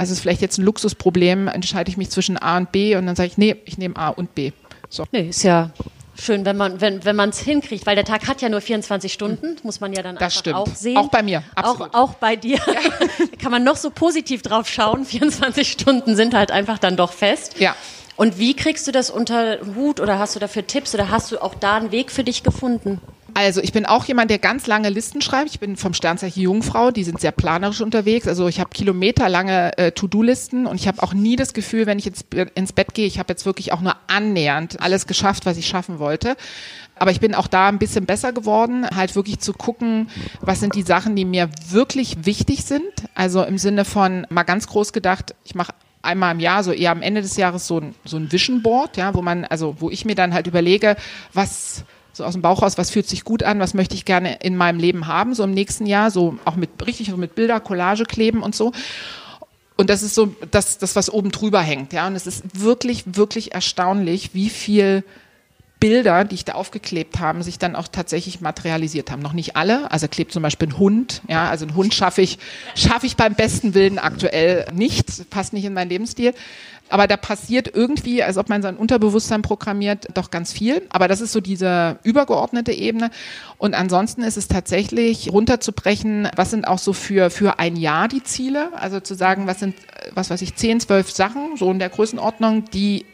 S2: also es ist vielleicht jetzt ein Luxusproblem, entscheide ich mich zwischen A und B und dann sage ich, nee, ich nehme A und B. So.
S1: Nee, ist ja schön, wenn man wenn, wenn man es hinkriegt, weil der Tag hat ja nur 24 Stunden, muss man ja dann
S2: Das stimmt.
S1: auch sehen.
S2: Auch bei mir,
S1: Auch,
S2: absolut.
S1: auch bei dir. (laughs) Kann man noch so positiv drauf schauen. 24 Stunden sind halt einfach dann doch fest.
S2: Ja.
S1: Und wie kriegst du das unter Hut oder hast du dafür Tipps oder hast du auch da einen Weg für dich gefunden?
S2: Also ich bin auch jemand, der ganz lange Listen schreibt. Ich bin vom Sternzeichen Jungfrau, die sind sehr planerisch unterwegs. Also ich habe kilometerlange äh, To-Do-Listen und ich habe auch nie das Gefühl, wenn ich jetzt ins Bett gehe, ich habe jetzt wirklich auch nur annähernd alles geschafft, was ich schaffen wollte. Aber ich bin auch da ein bisschen besser geworden, halt wirklich zu gucken, was sind die Sachen, die mir wirklich wichtig sind. Also im Sinne von mal ganz groß gedacht, ich mache einmal im Jahr, so eher am Ende des Jahres so ein, so ein Vision Board, ja, wo man, also wo ich mir dann halt überlege, was so aus dem Bauch raus, was fühlt sich gut an, was möchte ich gerne in meinem Leben haben, so im nächsten Jahr, so auch mit richtig mit Bilder, Collage kleben und so. Und das ist so das, das, was oben drüber hängt, ja. Und es ist wirklich, wirklich erstaunlich, wie viel Bilder, die ich da aufgeklebt habe, sich dann auch tatsächlich materialisiert haben. Noch nicht alle. Also klebt zum Beispiel ein Hund. Ja, also einen Hund schaffe ich, schaffe ich beim besten Willen aktuell nicht. Passt nicht in meinen Lebensstil. Aber da passiert irgendwie, als ob man sein Unterbewusstsein programmiert, doch ganz viel. Aber das ist so diese übergeordnete Ebene. Und ansonsten ist es tatsächlich runterzubrechen, was sind auch so für, für ein Jahr die Ziele? Also zu sagen, was sind, was weiß ich, 10, 12 Sachen, so in der Größenordnung, die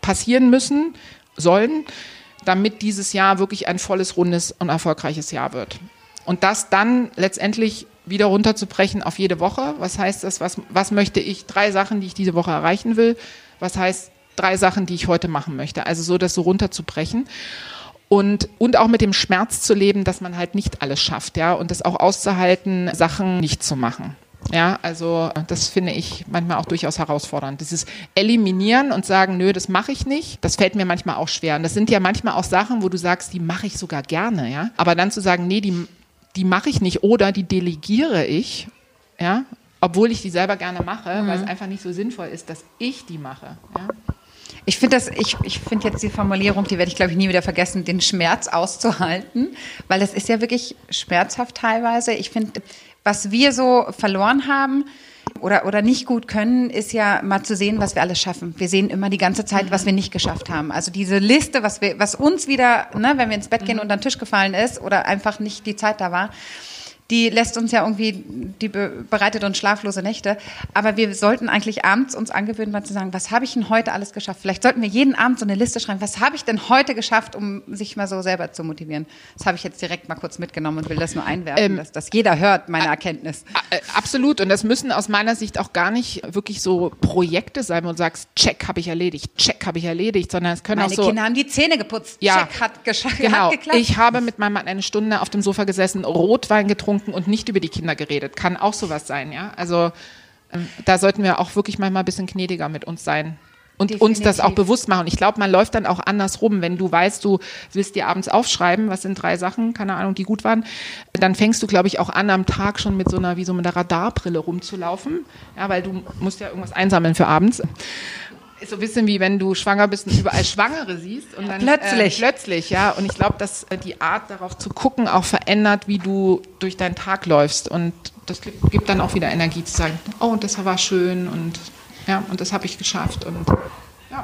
S2: passieren müssen, sollen, damit dieses Jahr wirklich ein volles, rundes und erfolgreiches Jahr wird. Und das dann letztendlich wieder runterzubrechen auf jede Woche. Was heißt das? Was, was möchte ich? Drei Sachen, die ich diese Woche erreichen will. Was heißt drei Sachen, die ich heute machen möchte? Also so, das so runterzubrechen. Und, und auch mit dem Schmerz zu leben, dass man halt nicht alles schafft, ja, und das auch auszuhalten, Sachen nicht zu machen. Ja, also das finde ich manchmal auch durchaus herausfordernd. Dieses Eliminieren und sagen, nö, das mache ich nicht, das fällt mir manchmal auch schwer. Und das sind ja manchmal auch Sachen, wo du sagst, die mache ich sogar gerne, ja. Aber dann zu sagen, nee, die, die mache ich nicht oder die delegiere ich, ja, obwohl ich die selber gerne mache, weil es einfach nicht so sinnvoll ist, dass ich die mache. Ja.
S3: Ich finde das, ich, ich finde jetzt die Formulierung, die werde ich glaube ich nie wieder vergessen, den Schmerz auszuhalten, weil es ist ja wirklich schmerzhaft teilweise. Ich finde, was wir so verloren haben, oder, oder nicht gut können, ist ja mal zu sehen, was wir alles schaffen. Wir sehen immer die ganze Zeit, was wir nicht geschafft haben. Also diese Liste, was wir, was uns wieder, ne, wenn wir ins Bett gehen, unter den Tisch gefallen ist oder einfach nicht die Zeit da war die lässt uns ja irgendwie, die bereitet uns schlaflose Nächte. Aber wir sollten eigentlich abends uns angewöhnen, mal zu sagen, was habe ich denn heute alles geschafft? Vielleicht sollten wir jeden Abend so eine Liste schreiben, was habe ich denn heute geschafft, um sich mal so selber zu motivieren. Das habe ich jetzt direkt mal kurz mitgenommen und will das nur einwerfen, ähm, dass das jeder hört, meine Erkenntnis.
S2: Absolut. Und das müssen aus meiner Sicht auch gar nicht wirklich so Projekte sein, wo du sagst, check habe ich erledigt, check habe ich erledigt, sondern es können
S3: meine
S2: auch so.
S3: Meine Kinder haben die Zähne geputzt,
S2: ja,
S3: check hat, geschafft,
S2: genau.
S3: hat geklappt.
S2: Ich habe mit meinem Mann eine Stunde auf dem Sofa gesessen, Rotwein getrunken getrunken und nicht über die Kinder geredet. Kann auch sowas sein, ja. Also ähm, da sollten wir auch wirklich manchmal ein bisschen gnädiger mit uns sein und Definitiv. uns das auch bewusst machen. Ich glaube, man läuft dann auch andersrum. Wenn du weißt, du willst dir abends aufschreiben, was sind drei Sachen, keine Ahnung, die gut waren, dann fängst du, glaube ich, auch an, am Tag schon mit so einer, wie so mit einer Radarbrille rumzulaufen. Ja, weil du musst ja irgendwas einsammeln für abends ist so ein bisschen wie wenn du schwanger bist und überall Schwangere siehst und dann
S3: plötzlich,
S2: äh, plötzlich, ja. Und ich glaube, dass äh, die Art darauf zu gucken auch verändert, wie du durch deinen Tag läufst und das gibt dann auch wieder Energie zu sagen, oh, und das war schön und ja, und das habe ich geschafft und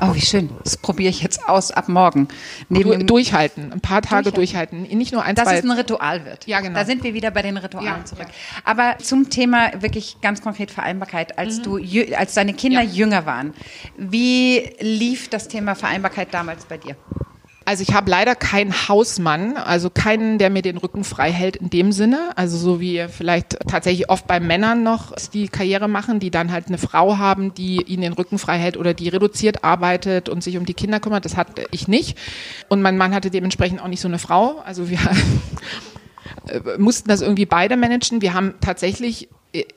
S3: Oh, wie schön. Das probiere ich jetzt aus ab morgen.
S2: Neben du, durchhalten, ein paar Tage durchhalten. durchhalten. Nicht nur ein,
S3: Dass
S2: zwei.
S3: es ein Ritual wird.
S2: Ja, genau.
S3: Da sind wir wieder bei den Ritualen
S2: ja,
S3: zurück. Ja. Aber zum Thema wirklich ganz konkret Vereinbarkeit, als mhm. du, als deine Kinder ja. jünger waren, wie lief das Thema Vereinbarkeit damals bei dir?
S2: Also ich habe leider keinen Hausmann, also keinen, der mir den Rücken frei hält in dem Sinne. Also so wie vielleicht tatsächlich oft bei Männern noch die Karriere machen, die dann halt eine Frau haben, die ihnen den Rücken frei hält oder die reduziert arbeitet und sich um die Kinder kümmert. Das hatte ich nicht. Und mein Mann hatte dementsprechend auch nicht so eine Frau. Also wir (laughs) mussten das irgendwie beide managen. Wir haben tatsächlich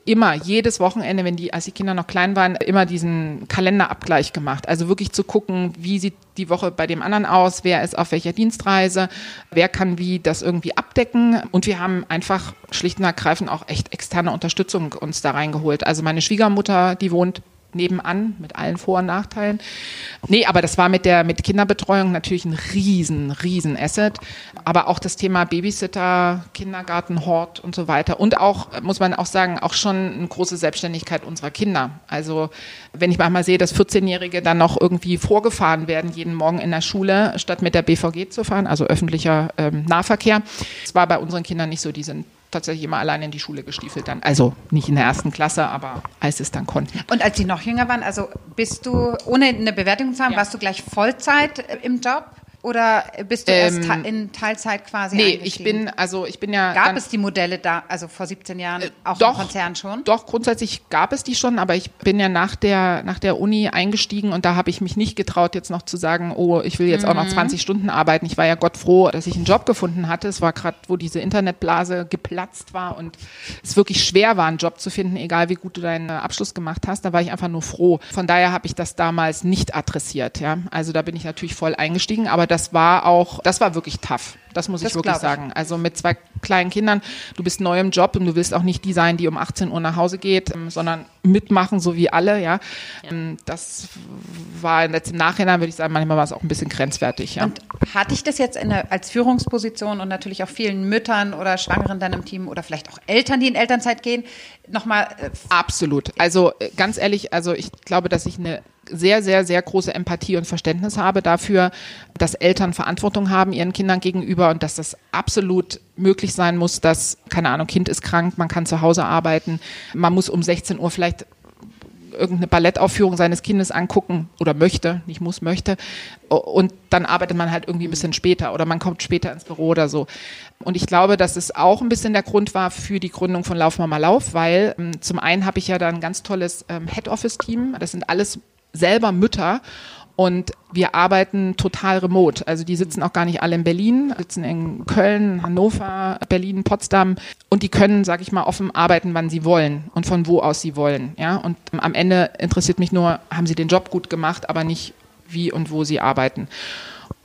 S2: immer, jedes Wochenende, wenn die, als die Kinder noch klein waren, immer diesen Kalenderabgleich gemacht. Also wirklich zu gucken, wie sieht die Woche bei dem anderen aus, wer ist auf welcher Dienstreise, wer kann wie das irgendwie abdecken. Und wir haben einfach schlicht und ergreifend auch echt externe Unterstützung uns da reingeholt. Also meine Schwiegermutter, die wohnt nebenan mit allen Vor- und Nachteilen. Nee, aber das war mit der mit Kinderbetreuung natürlich ein riesen, riesen Asset. Aber auch das Thema Babysitter, Kindergarten, Hort und so weiter. Und auch, muss man auch sagen, auch schon eine große Selbstständigkeit unserer Kinder. Also wenn ich manchmal sehe, dass 14-Jährige dann noch irgendwie vorgefahren werden, jeden Morgen in der Schule, statt mit der BVG zu fahren, also öffentlicher ähm, Nahverkehr. Das war bei unseren Kindern nicht so. Die sind tatsächlich immer alleine in die Schule gestiefelt dann. Also nicht in der ersten Klasse, aber als es dann konnten.
S3: Und als sie noch jünger waren, also bist du, ohne eine Bewertung zu haben, ja. warst du gleich Vollzeit im Job? Oder bist du ähm, erst in Teilzeit quasi
S2: Nee, ich bin, also ich bin ja.
S3: Gab es die Modelle da, also vor 17 Jahren, äh, auch
S2: doch,
S3: im Konzern schon?
S2: Doch, grundsätzlich gab es die schon, aber ich bin ja nach der, nach der Uni eingestiegen und da habe ich mich nicht getraut, jetzt noch zu sagen, oh, ich will jetzt mhm. auch noch 20 mhm. Stunden arbeiten. Ich war ja Gott froh, dass ich einen Job gefunden hatte. Es war gerade, wo diese Internetblase geplatzt war und es wirklich schwer war, einen Job zu finden, egal wie gut du deinen Abschluss gemacht hast. Da war ich einfach nur froh. Von daher habe ich das damals nicht adressiert. Ja, also da bin ich natürlich voll eingestiegen, aber das war auch, das war wirklich tough. Das muss das ich wirklich sagen. Also mit zwei kleinen Kindern, du bist neu im Job und du willst auch nicht die sein, die um 18 Uhr nach Hause geht, ähm, sondern mitmachen, so wie alle, ja. ja. Ähm, das war jetzt im Nachhinein, würde ich sagen, manchmal war es auch ein bisschen grenzwertig, ja.
S3: Und hatte ich das jetzt der, als Führungsposition und natürlich auch vielen Müttern oder Schwangeren dann im Team oder vielleicht auch Eltern, die in Elternzeit gehen, nochmal? Äh,
S2: Absolut. Also äh, ganz ehrlich, also ich glaube, dass ich eine sehr, sehr, sehr große Empathie und Verständnis habe dafür, dass Eltern Verantwortung haben ihren Kindern gegenüber und dass das absolut möglich sein muss, dass, keine Ahnung, Kind ist krank, man kann zu Hause arbeiten, man muss um 16 Uhr vielleicht irgendeine Ballettaufführung seines Kindes angucken oder möchte, nicht muss, möchte. Und dann arbeitet man halt irgendwie ein bisschen später oder man kommt später ins Büro oder so. Und ich glaube, dass es auch ein bisschen der Grund war für die Gründung von Lauf Mama Lauf, weil ähm, zum einen habe ich ja da ein ganz tolles ähm, Head Office Team. Das sind alles selber Mütter und wir arbeiten total remote. Also die sitzen auch gar nicht alle in Berlin, sitzen in Köln, Hannover, Berlin, Potsdam und die können, sag ich mal, offen arbeiten, wann sie wollen und von wo aus sie wollen. Ja, und am Ende interessiert mich nur, haben sie den Job gut gemacht, aber nicht wie und wo sie arbeiten.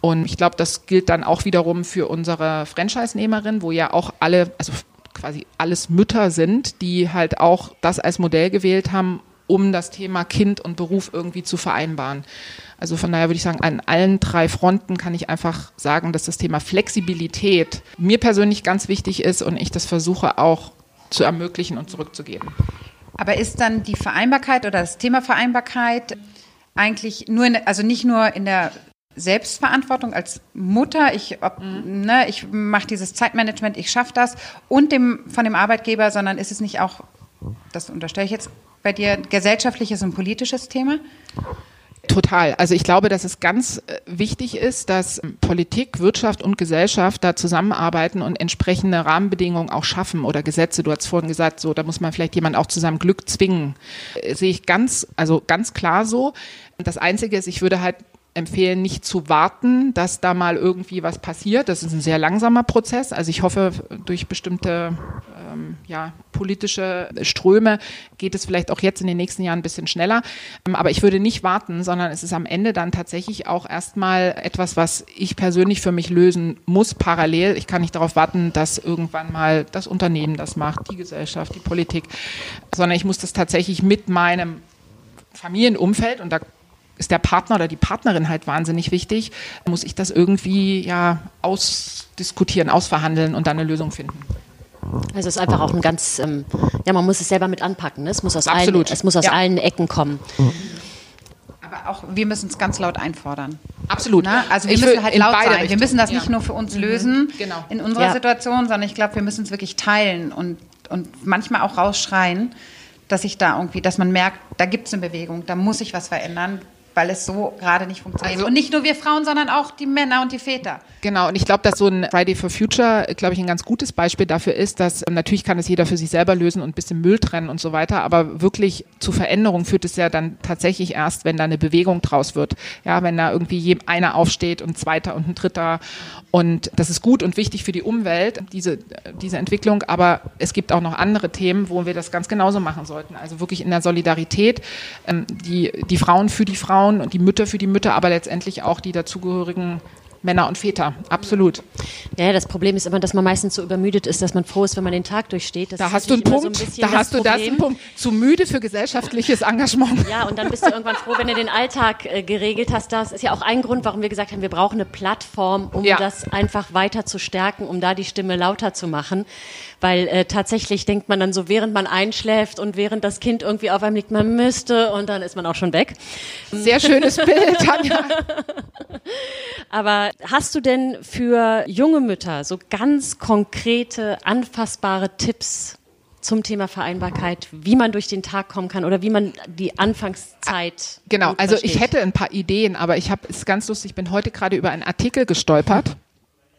S2: Und ich glaube, das gilt dann auch wiederum für unsere Franchise-Nehmerin, wo ja auch alle, also quasi alles Mütter sind, die halt auch das als Modell gewählt haben, um das Thema Kind und Beruf irgendwie zu vereinbaren. Also von daher würde ich sagen, an allen drei Fronten kann ich einfach sagen, dass das Thema Flexibilität mir persönlich ganz wichtig ist und ich das versuche auch zu ermöglichen und zurückzugeben.
S3: Aber ist dann die Vereinbarkeit oder das Thema Vereinbarkeit eigentlich nur, in, also nicht nur in der Selbstverantwortung als Mutter, ich, mhm. ne, ich mache dieses Zeitmanagement, ich schaffe das und dem, von dem Arbeitgeber, sondern ist es nicht auch, das unterstelle ich jetzt bei dir, gesellschaftliches und politisches Thema?
S2: Total. Also ich glaube, dass es ganz äh, wichtig ist, dass Politik, Wirtschaft und Gesellschaft da zusammenarbeiten und entsprechende Rahmenbedingungen auch schaffen oder Gesetze. Du hast vorhin gesagt, so da muss man vielleicht jemand auch zu seinem Glück zwingen. Äh, sehe ich ganz, also ganz klar so. Das Einzige ist, ich würde halt empfehlen, nicht zu warten, dass da mal irgendwie was passiert. Das ist ein sehr langsamer Prozess. Also ich hoffe, durch bestimmte ja, politische Ströme geht es vielleicht auch jetzt in den nächsten Jahren ein bisschen schneller. Ähm, aber ich würde nicht warten, sondern es ist am Ende dann tatsächlich auch erstmal etwas, was ich persönlich für mich lösen muss, parallel. Ich kann nicht darauf warten, dass irgendwann mal das Unternehmen das macht, die Gesellschaft, die Politik, sondern ich muss das tatsächlich mit meinem Familienumfeld und da ist der Partner oder die Partnerin halt wahnsinnig wichtig, muss ich das irgendwie ja ausdiskutieren, ausverhandeln und dann eine Lösung finden.
S1: Also es ist einfach auch ein ganz, ähm, ja, man muss es selber mit anpacken. Ne? Es muss aus, Allen, es muss aus ja. allen Ecken kommen.
S3: Aber auch wir müssen es ganz laut einfordern.
S2: Absolut.
S3: Na? Also wir ich müssen halt laut sein. Richtungen. Wir müssen das nicht nur für uns mhm. lösen genau. in unserer ja. Situation, sondern ich glaube, wir müssen es wirklich teilen und, und manchmal auch rausschreien, dass ich da irgendwie, dass man merkt, da gibt es eine Bewegung, da muss sich was verändern weil es so gerade nicht funktioniert. Also, und nicht nur wir Frauen, sondern auch die Männer und die Väter.
S2: Genau, und ich glaube, dass so ein Friday for Future, glaube ich, ein ganz gutes Beispiel dafür ist, dass ähm, natürlich kann es jeder für sich selber lösen und ein bisschen Müll trennen und so weiter, aber wirklich zu Veränderung führt es ja dann tatsächlich erst, wenn da eine Bewegung draus wird. Ja, wenn da irgendwie einer aufsteht und ein zweiter und ein dritter und das ist gut und wichtig für die Umwelt, diese, diese Entwicklung, aber es gibt auch noch andere Themen, wo wir das ganz genauso machen sollten. Also wirklich in der Solidarität, ähm, die, die Frauen für die Frauen Frauen und die Mütter für die Mütter, aber letztendlich auch die dazugehörigen Männer und Väter, absolut.
S1: Ja, das Problem ist immer, dass man meistens so übermüdet ist, dass man froh ist, wenn man den Tag durchsteht. Das
S2: da hast du einen Punkt, so ein da hast du das einen Punkt. Zu müde für gesellschaftliches Engagement.
S1: Ja, und dann bist du irgendwann froh, wenn du den Alltag äh, geregelt hast. Das ist ja auch ein Grund, warum wir gesagt haben, wir brauchen eine Plattform, um ja. das einfach weiter zu stärken, um da die Stimme lauter zu machen. Weil äh, tatsächlich denkt man dann so, während man einschläft und während das Kind irgendwie auf einem liegt, man müsste und dann ist man auch schon weg.
S2: Sehr schönes Bild, Tanja. (laughs)
S1: Aber hast du denn für junge Mütter so ganz konkrete, anfassbare Tipps zum Thema Vereinbarkeit, wie man durch den Tag kommen kann oder wie man die Anfangszeit.
S2: Genau, also ich hätte ein paar Ideen, aber ich habe es ganz lustig, ich bin heute gerade über einen Artikel gestolpert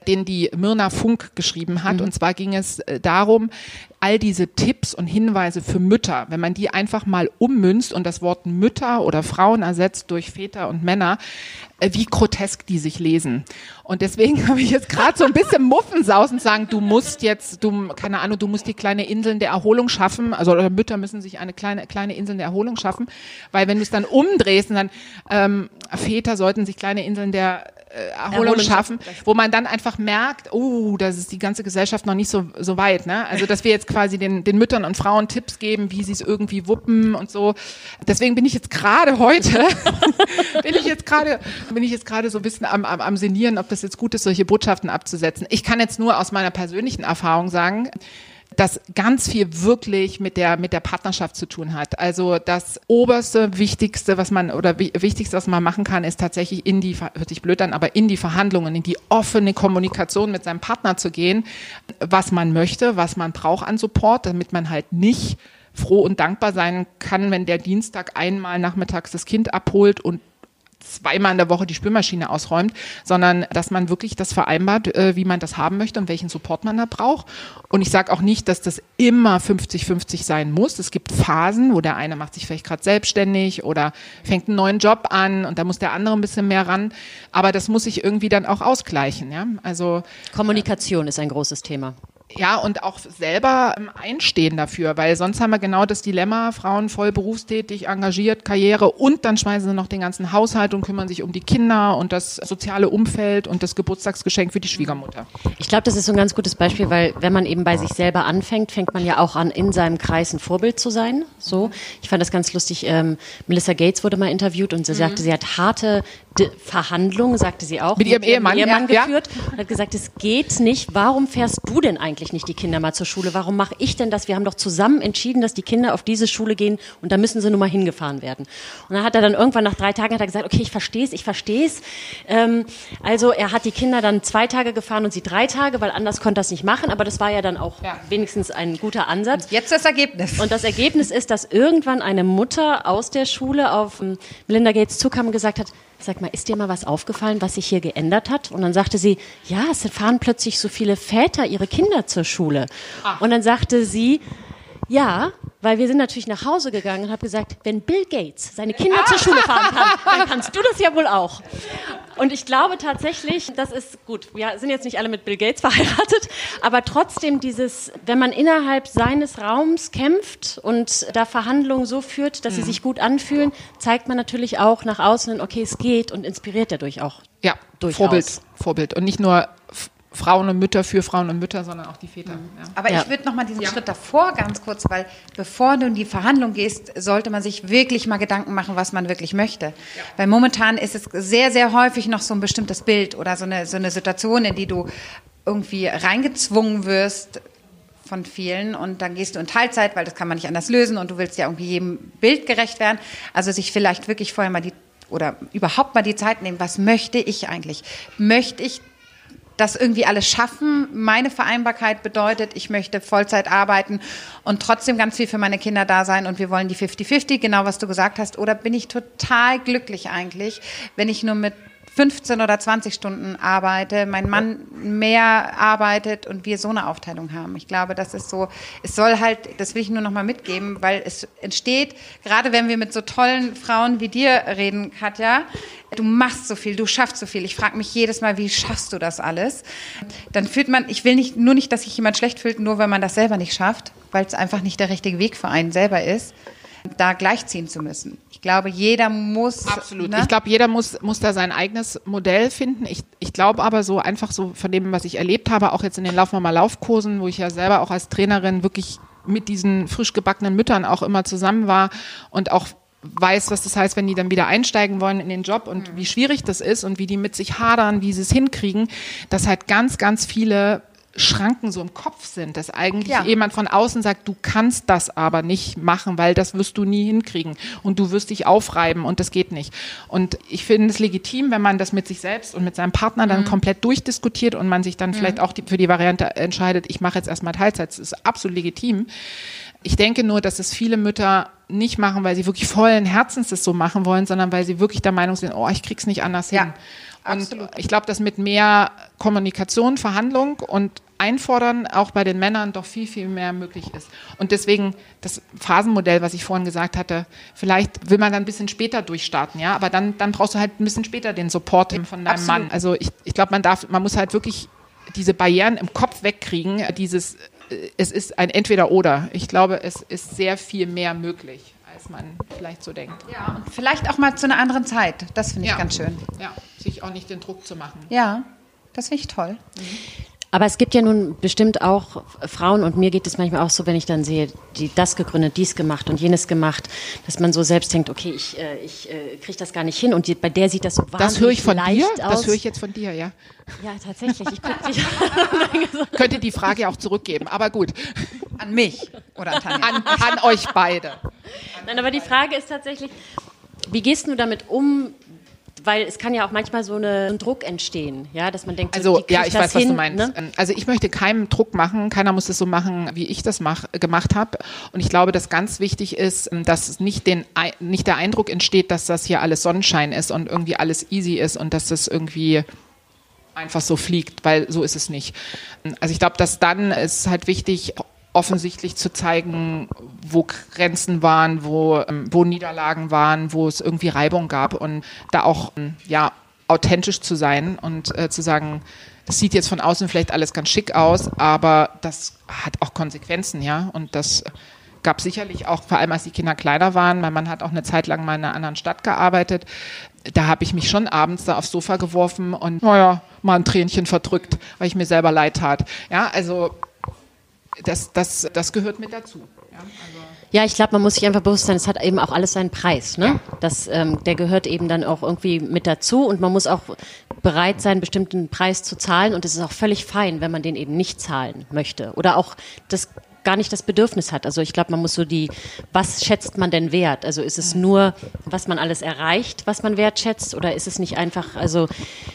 S2: den die Myrna Funk geschrieben hat. Mhm. Und zwar ging es äh, darum, all diese Tipps und Hinweise für Mütter, wenn man die einfach mal ummünzt und das Wort Mütter oder Frauen ersetzt durch Väter und Männer, äh, wie grotesk die sich lesen. Und deswegen (laughs) habe ich jetzt gerade so ein bisschen Muffensaus und sagen, du musst jetzt, du, keine Ahnung, du musst die kleine Inseln der Erholung schaffen, also oder Mütter müssen sich eine kleine, kleine Insel der Erholung schaffen, weil wenn du es dann umdrehst und dann ähm, Väter sollten sich kleine Inseln der Erholung schaffen, wo man dann einfach merkt, oh, das ist die ganze Gesellschaft noch nicht so, so weit. Ne? Also dass wir jetzt quasi den, den Müttern und Frauen Tipps geben, wie sie es irgendwie wuppen und so. Deswegen bin ich jetzt gerade heute, (laughs) bin ich jetzt gerade, bin ich jetzt gerade so ein bisschen am, am, am Senieren, ob das jetzt gut ist, solche Botschaften abzusetzen. Ich kann jetzt nur aus meiner persönlichen Erfahrung sagen, das ganz viel wirklich mit der, mit der Partnerschaft zu tun hat. Also das oberste, wichtigste, was man, oder wichtigste, was man machen kann, ist tatsächlich in die, hört sich blöd an, aber in die Verhandlungen, in die offene Kommunikation mit seinem Partner zu gehen, was man möchte, was man braucht an Support, damit man halt nicht froh und dankbar sein kann, wenn der Dienstag einmal nachmittags das Kind abholt und zweimal in der Woche die Spülmaschine ausräumt, sondern dass man wirklich das vereinbart, äh, wie man das haben möchte und welchen Support man da braucht. Und ich sage auch nicht, dass das immer 50-50 sein muss. Es gibt Phasen, wo der eine macht sich vielleicht gerade selbstständig oder fängt einen neuen Job an und da muss der andere ein bisschen mehr ran. Aber das muss sich irgendwie dann auch ausgleichen. Ja? Also
S1: Kommunikation äh, ist ein großes Thema.
S2: Ja, und auch selber ähm, einstehen dafür, weil sonst haben wir genau das Dilemma, Frauen voll berufstätig, engagiert, Karriere und dann schmeißen sie noch den ganzen Haushalt und kümmern sich um die Kinder und das soziale Umfeld und das Geburtstagsgeschenk für die Schwiegermutter.
S1: Ich glaube, das ist so ein ganz gutes Beispiel, weil wenn man eben bei sich selber anfängt, fängt man ja auch an, in seinem Kreis ein Vorbild zu sein. So, ich fand das ganz lustig. Ähm, Melissa Gates wurde mal interviewt und sie sagte, sie hat harte D Verhandlungen, sagte sie auch,
S2: Mit ihrem Ehemann,
S1: Ehemann
S2: ja.
S1: geführt und hat gesagt, es geht nicht. Warum fährst du denn eigentlich nicht die Kinder mal zur Schule? Warum mache ich denn das? Wir haben doch zusammen entschieden, dass die Kinder auf diese Schule gehen und da müssen sie nun mal hingefahren werden. Und dann hat er dann irgendwann nach drei Tagen hat er gesagt, okay, ich verstehe es, ich verstehe es. Ähm, also er hat die Kinder dann zwei Tage gefahren und sie drei Tage, weil anders konnte er es nicht machen. Aber das war ja dann auch
S2: Ja.
S1: wenigstens ein guter Ansatz.
S3: Jetzt das Ergebnis.
S1: Und das Ergebnis ist, dass irgendwann eine Mutter aus der Schule auf ähm, Melinda Gates zukam und gesagt hat, sag mal, ist dir mal was aufgefallen, was sich hier geändert hat? Und dann sagte sie, ja, es fahren plötzlich so viele Väter ihre Kinder zur Schule. Und dann sagte sie, ja, weil wir sind natürlich nach Hause gegangen und habe gesagt, wenn Bill Gates seine Kinder zur Schule fahren kann, dann kannst du das ja wohl auch. Und ich glaube tatsächlich, das ist gut. Wir sind jetzt nicht alle mit Bill Gates (laughs) verheiratet, aber trotzdem dieses, wenn man innerhalb seines Raums kämpft und da Verhandlungen so führt, dass sie sich gut anfühlen, zeigt man natürlich auch nach außen, okay, es geht und inspiriert dadurch auch.
S2: Ja,
S1: Durchaus.
S2: Vorbild, Vorbild. Und nicht nur Frauen und Mütter für Frauen und Mütter, sondern auch die Väter. Ja.
S3: Aber
S1: Ja.
S3: ich würde noch mal diesen Schritt davor ganz kurz, weil bevor du in die Verhandlung gehst, sollte man sich wirklich mal Gedanken machen, was man wirklich möchte. Weil momentan ist es sehr, sehr häufig noch so ein bestimmtes Bild oder so eine, so eine Situation, in die du irgendwie reingezwungen wirst von vielen und dann gehst du in Teilzeit, weil das kann man nicht anders lösen und du willst ja irgendwie jedem Bild gerecht werden. Also sich vielleicht wirklich vorher mal die oder überhaupt mal die Zeit nehmen, was möchte ich eigentlich? Möchte ich das irgendwie alles schaffen. Meine Vereinbarkeit bedeutet, ich möchte Vollzeit arbeiten und trotzdem ganz viel für meine Kinder da sein und wir wollen die 50-50, genau was du gesagt hast. Oder bin ich total glücklich eigentlich, wenn ich nur mit 15 oder 20 Stunden arbeite, mein Mann mehr arbeitet und wir so eine Aufteilung haben. Ich glaube, das ist so, es soll halt, das will ich nur noch mal mitgeben, weil es entsteht, gerade wenn wir mit so tollen Frauen wie dir reden, Katja, du machst so viel, du schaffst so viel. Ich frage mich jedes Mal, wie schaffst du das alles? Dann fühlt man, ich will nicht, nur nicht, dass sich jemand schlecht fühlt, nur wenn man das selber nicht schafft, weil es einfach nicht der richtige Weg für einen selber ist, da gleichziehen zu müssen. Ich glaube, jeder muss.
S2: Absolut.
S3: ne?
S2: Ich glaube, jeder muss, muss da sein eigenes Modell finden. Ich, ich glaube aber so einfach so von dem, was ich erlebt habe, auch jetzt in den Lauf mal Laufkursen, wo ich ja selber auch als Trainerin wirklich mit diesen frisch gebackenen Müttern auch immer zusammen war und auch weiß, was das heißt, wenn die dann wieder einsteigen wollen in den Job und wie schwierig das ist und wie die mit sich hadern, wie sie es hinkriegen, dass halt ganz, ganz viele Schranken so im Kopf sind, dass eigentlich
S3: Ja.
S2: jemand von außen sagt, du kannst das aber nicht machen, weil das wirst du nie hinkriegen und du wirst dich aufreiben und das geht nicht. Und ich finde es legitim, wenn man das mit sich selbst und mit seinem Partner dann komplett durchdiskutiert und man sich dann vielleicht auch die, für die Variante entscheidet, ich mache jetzt erstmal Teilzeit. Das ist absolut legitim. Ich denke nur, dass es viele Mütter nicht machen, weil sie wirklich vollen Herzens das so machen wollen, sondern weil sie wirklich der Meinung sind, oh, ich krieg's nicht anders
S3: Ja,
S2: hin. Und
S3: absolut.
S2: ich glaube, dass mit mehr Kommunikation, Verhandlung und Einfordern auch bei den Männern doch viel, viel mehr möglich ist. Und deswegen das Phasenmodell, was ich vorhin gesagt hatte, vielleicht will man dann ein bisschen später durchstarten, ja, aber dann, dann brauchst du halt ein bisschen später den Support von deinem
S3: Absolut.
S2: Mann. Also ich, ich glaube, man darf, man muss halt wirklich diese Barrieren im Kopf wegkriegen, dieses, äh, es ist ein Entweder-Oder. Ich glaube, es ist sehr viel mehr möglich, als man vielleicht so denkt.
S3: Ja, und vielleicht auch mal zu einer anderen Zeit. Das finde ich ganz schön.
S2: Ja, sich auch nicht den Druck zu machen.
S3: Ja, das finde ich toll.
S1: Aber es gibt ja nun bestimmt auch Frauen und mir geht es manchmal auch so, wenn ich dann sehe, die das gegründet, dies gemacht und jenes gemacht, dass man so selbst denkt, okay, ich, äh, ich äh, kriege das gar nicht hin und die, bei der sieht das so wahnsinnig
S2: Das höre ich von
S1: leicht
S2: dir.
S1: aus.
S2: Das höre ich jetzt von dir, ja.
S1: Ja, tatsächlich. Ich guck dich (laughs)
S2: Könnte die Frage ja auch zurückgeben, aber gut.
S3: An mich oder an Tanja.
S2: An, an euch beide.
S1: Nein, aber die Frage ist tatsächlich, wie gehst du damit um? Weil es kann ja auch manchmal so eine, ein Druck entstehen, ja, dass man denkt, so,
S2: Also ja, ich weiß, was
S1: hin,
S2: du meinst.
S1: Ne?
S2: Ähm, Also ich möchte keinem Druck machen. Keiner muss es so machen, wie ich das mach, gemacht habe. Und ich glaube, dass ganz wichtig ist, ähm, dass nicht, den, nicht der Eindruck entsteht, dass das hier alles Sonnenschein ist und irgendwie alles easy ist und dass das irgendwie einfach so fliegt, weil so ist es nicht. Also ich glaube, dass dann ist halt wichtig, offensichtlich zu zeigen, wo Grenzen waren, wo, ähm, wo Niederlagen waren, wo es irgendwie Reibung gab und da auch ähm, ja authentisch zu sein und äh, zu sagen, das sieht jetzt von außen vielleicht alles ganz schick aus, aber das hat auch Konsequenzen, ja. Und das gab sicherlich auch, vor allem als die Kinder kleiner waren, mein Mann hat auch eine Zeit lang mal in einer anderen Stadt gearbeitet. Da habe ich mich schon abends da aufs Sofa geworfen und, naja, mal ein Tränchen verdrückt, weil ich mir selber leid tat. Ja, also das, das, das gehört mit dazu. Ja, also
S1: ja, ich glaube, man muss sich einfach bewusst sein, es hat eben auch alles seinen Preis. Ne? Das, ähm, der gehört eben dann auch irgendwie mit dazu und man muss auch bereit sein, einen bestimmten Preis zu zahlen und es ist auch völlig fein, wenn man den eben nicht zahlen möchte oder auch das gar nicht das Bedürfnis hat. Also ich glaube, man muss so die, was schätzt man denn wert? Also ist es nur, was man alles erreicht, was man wertschätzt oder ist es nicht einfach, also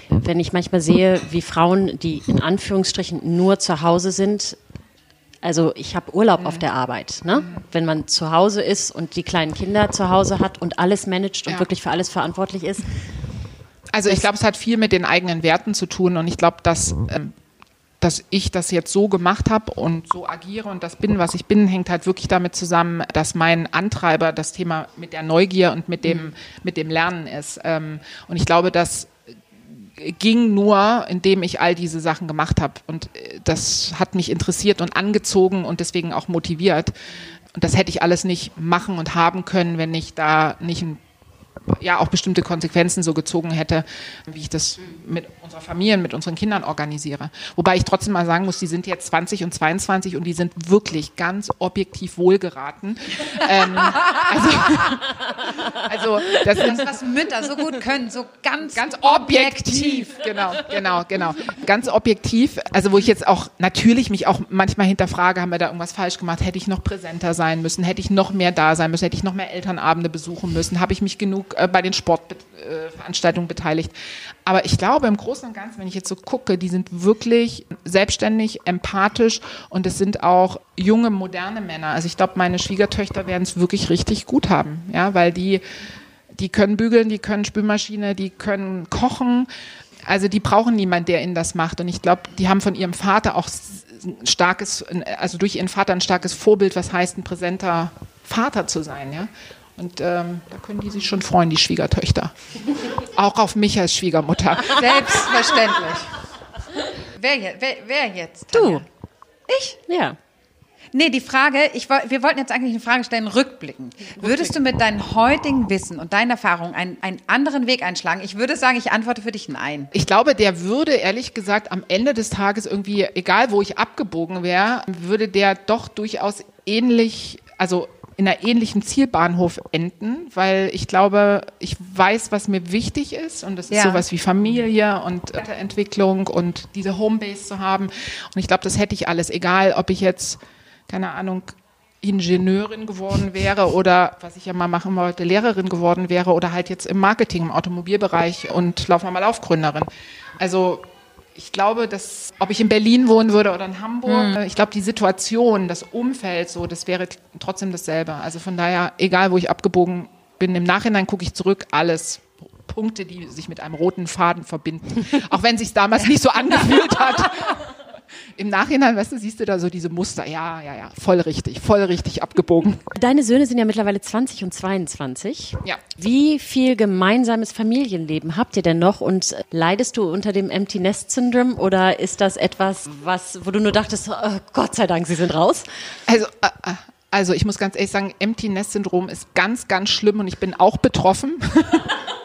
S1: wenn ich manchmal sehe, wie Frauen, die in Anführungsstrichen nur zu Hause sind, also ich habe Urlaub mhm. auf der Arbeit. Ne? Wenn man zu Hause ist und die kleinen Kinder zu Hause hat und alles managt und ja. wirklich für alles verantwortlich ist.
S2: Also ich glaube, es hat viel mit den eigenen Werten zu tun und ich glaube, dass, ähm, dass ich das jetzt so gemacht habe und so agiere und das bin, was ich bin, hängt halt wirklich damit zusammen, dass mein Antreiber das Thema mit der Neugier und mit dem, mhm. mit dem Lernen ist. Ähm, und ich glaube, dass ging nur, indem ich all diese Sachen gemacht habe. Und äh, das hat mich interessiert und angezogen und deswegen auch motiviert. Und das hätte ich alles nicht machen und haben können, wenn ich da nicht ein ja auch bestimmte Konsequenzen so gezogen hätte, wie ich das mit unserer Familie, mit unseren Kindern organisiere. Wobei ich trotzdem mal sagen muss, die sind jetzt 20 und 22 und die sind wirklich ganz objektiv wohlgeraten. (laughs) ähm, also,
S3: also das, das, was Mütter so gut können, so ganz, ganz objektiv.
S2: objektiv. Genau, genau, genau. Ganz objektiv. Also wo ich jetzt auch natürlich mich auch manchmal hinterfrage, haben wir da irgendwas falsch gemacht? Hätte ich noch präsenter sein müssen? Hätte ich noch mehr da sein müssen? Hätte ich noch mehr Elternabende besuchen müssen? Habe ich mich genug äh, bei den Sportveranstaltungen beteiligt? Aber ich glaube im Großen und Ganzen, wenn ich jetzt so gucke, die sind wirklich selbstständig, empathisch und es sind auch junge, moderne Männer. Also ich glaube, meine Schwiegertöchter werden es wirklich richtig gut haben, ja, weil die, die können bügeln, die können Spülmaschine, die können kochen. Also die brauchen niemanden, der ihnen das macht. Und ich glaube, die haben von ihrem Vater auch starkes, also durch ihren Vater ein starkes Vorbild, was heißt, ein präsenter Vater zu sein, ja. Und ähm, da können die sich schon freuen, die Schwiegertöchter. Auch auf mich als Schwiegermutter.
S3: Selbstverständlich. wer, wer, wer jetzt?
S1: Tanja? Du.
S3: Ich?
S1: Ja.
S3: Nee, die Frage, ich, wir wollten jetzt eigentlich eine Frage stellen, rückblicken. Würdest du mit deinem heutigen Wissen und deinen Erfahrungen einen, einen anderen Weg einschlagen? Ich würde sagen, ich antworte für dich nein.
S2: Ich glaube, der würde ehrlich gesagt am Ende des Tages irgendwie, egal wo ich abgebogen wäre, würde der doch durchaus ähnlich, also in einer ähnlichen Zielbahnhof enden, weil ich glaube, ich weiß, was mir wichtig ist und das ist ja. sowas wie Familie und Weiterentwicklung und diese Homebase zu haben. Und ich glaube, das hätte ich alles, egal ob ich jetzt, keine Ahnung, Ingenieurin geworden wäre oder was ich ja mal machen wollte, Lehrerin geworden wäre oder halt jetzt im Marketing, im Automobilbereich und laufen wir mal Laufgründerin. Also ich glaube, dass, ob ich in Berlin wohnen würde oder in Hamburg, mhm. ich glaube, die Situation, das Umfeld, so, das wäre trotzdem dasselbe. Also von daher, egal wo ich abgebogen bin, im Nachhinein gucke ich zurück, alles Punkte, die sich mit einem roten Faden verbinden. (laughs) Auch wenn sich damals nicht so angefühlt hat. Im Nachhinein, weißt du, siehst du da so diese Muster. Ja, ja, ja, voll richtig, voll richtig abgebogen.
S1: Deine Söhne sind ja mittlerweile 20 und 22.
S2: Ja.
S1: Wie viel gemeinsames Familienleben habt ihr denn noch und leidest du unter dem Empty Nest Syndrome oder ist das etwas, was, wo du nur dachtest, oh, Gott sei Dank, sie sind raus?
S2: Also, äh, äh, also ich muss ganz ehrlich sagen, Empty Nest Syndrom ist ganz, ganz schlimm und ich bin auch betroffen. (laughs)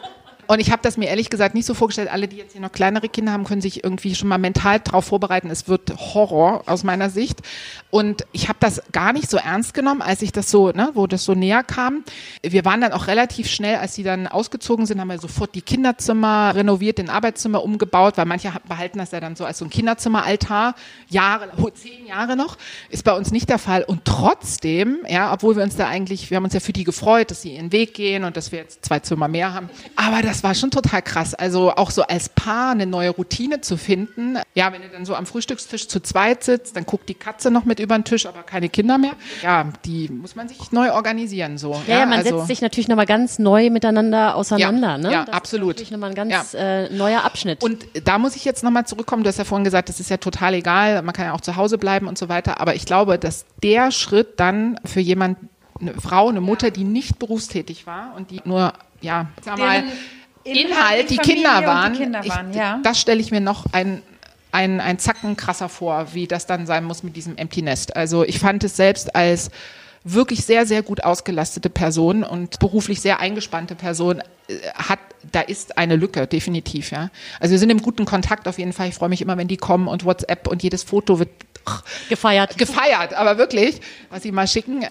S2: Und ich habe das mir ehrlich gesagt nicht so vorgestellt. Alle, die jetzt hier noch kleinere Kinder haben, können sich irgendwie schon mal mental darauf vorbereiten. Es wird Horror aus meiner Sicht. Und ich habe das gar nicht so ernst genommen, als ich das so, ne, wo das so näher kam. Wir waren dann auch relativ schnell, als sie dann ausgezogen sind, haben wir sofort die Kinderzimmer renoviert, den Arbeitszimmer umgebaut, weil manche behalten das ja dann so als so ein Kinderzimmeraltar. Jahre, zehn Jahre noch. Ist bei uns nicht der Fall. Und trotzdem, ja, obwohl wir uns da eigentlich, wir haben uns ja für die gefreut, dass sie ihren Weg gehen und dass wir jetzt zwei Zimmer mehr haben. Aber das das war schon total krass. Also auch so als Paar eine neue Routine zu finden. Ja, wenn ihr dann so am Frühstückstisch zu zweit sitzt, dann guckt die Katze noch mit über den Tisch, aber keine Kinder mehr. Ja, die muss man sich neu organisieren so.
S1: Ja, ja man also, setzt sich natürlich nochmal ganz neu miteinander auseinander.
S2: Ja,
S1: ne?
S2: ja das absolut.
S1: Ist natürlich nochmal ein ganz ja. äh, neuer Abschnitt.
S2: Und da muss ich jetzt nochmal zurückkommen. Du hast ja vorhin gesagt, das ist ja total egal. Man kann ja auch zu Hause bleiben und so weiter. Aber ich glaube, dass der Schritt dann für jemand, eine Frau, eine Mutter, die nicht berufstätig war und die nur, ja, sag mal, Inhalt die,
S3: Familie
S2: Kinder
S3: und die
S2: waren.
S3: Kinder waren,
S2: ich,
S3: ja.
S2: Das stelle ich mir noch ein, ein, ein Zacken krasser vor, wie das dann sein muss mit diesem Empty Nest. Also ich fand es selbst als wirklich sehr, sehr gut ausgelastete Person und beruflich sehr eingespannte Person äh, hat, da ist eine Lücke, definitiv, ja. Also wir sind im guten Kontakt auf jeden Fall. Ich freue mich immer, wenn die kommen und WhatsApp und jedes Foto wird
S1: Gefeiert.
S2: gefeiert, aber wirklich, was sie mal schicken.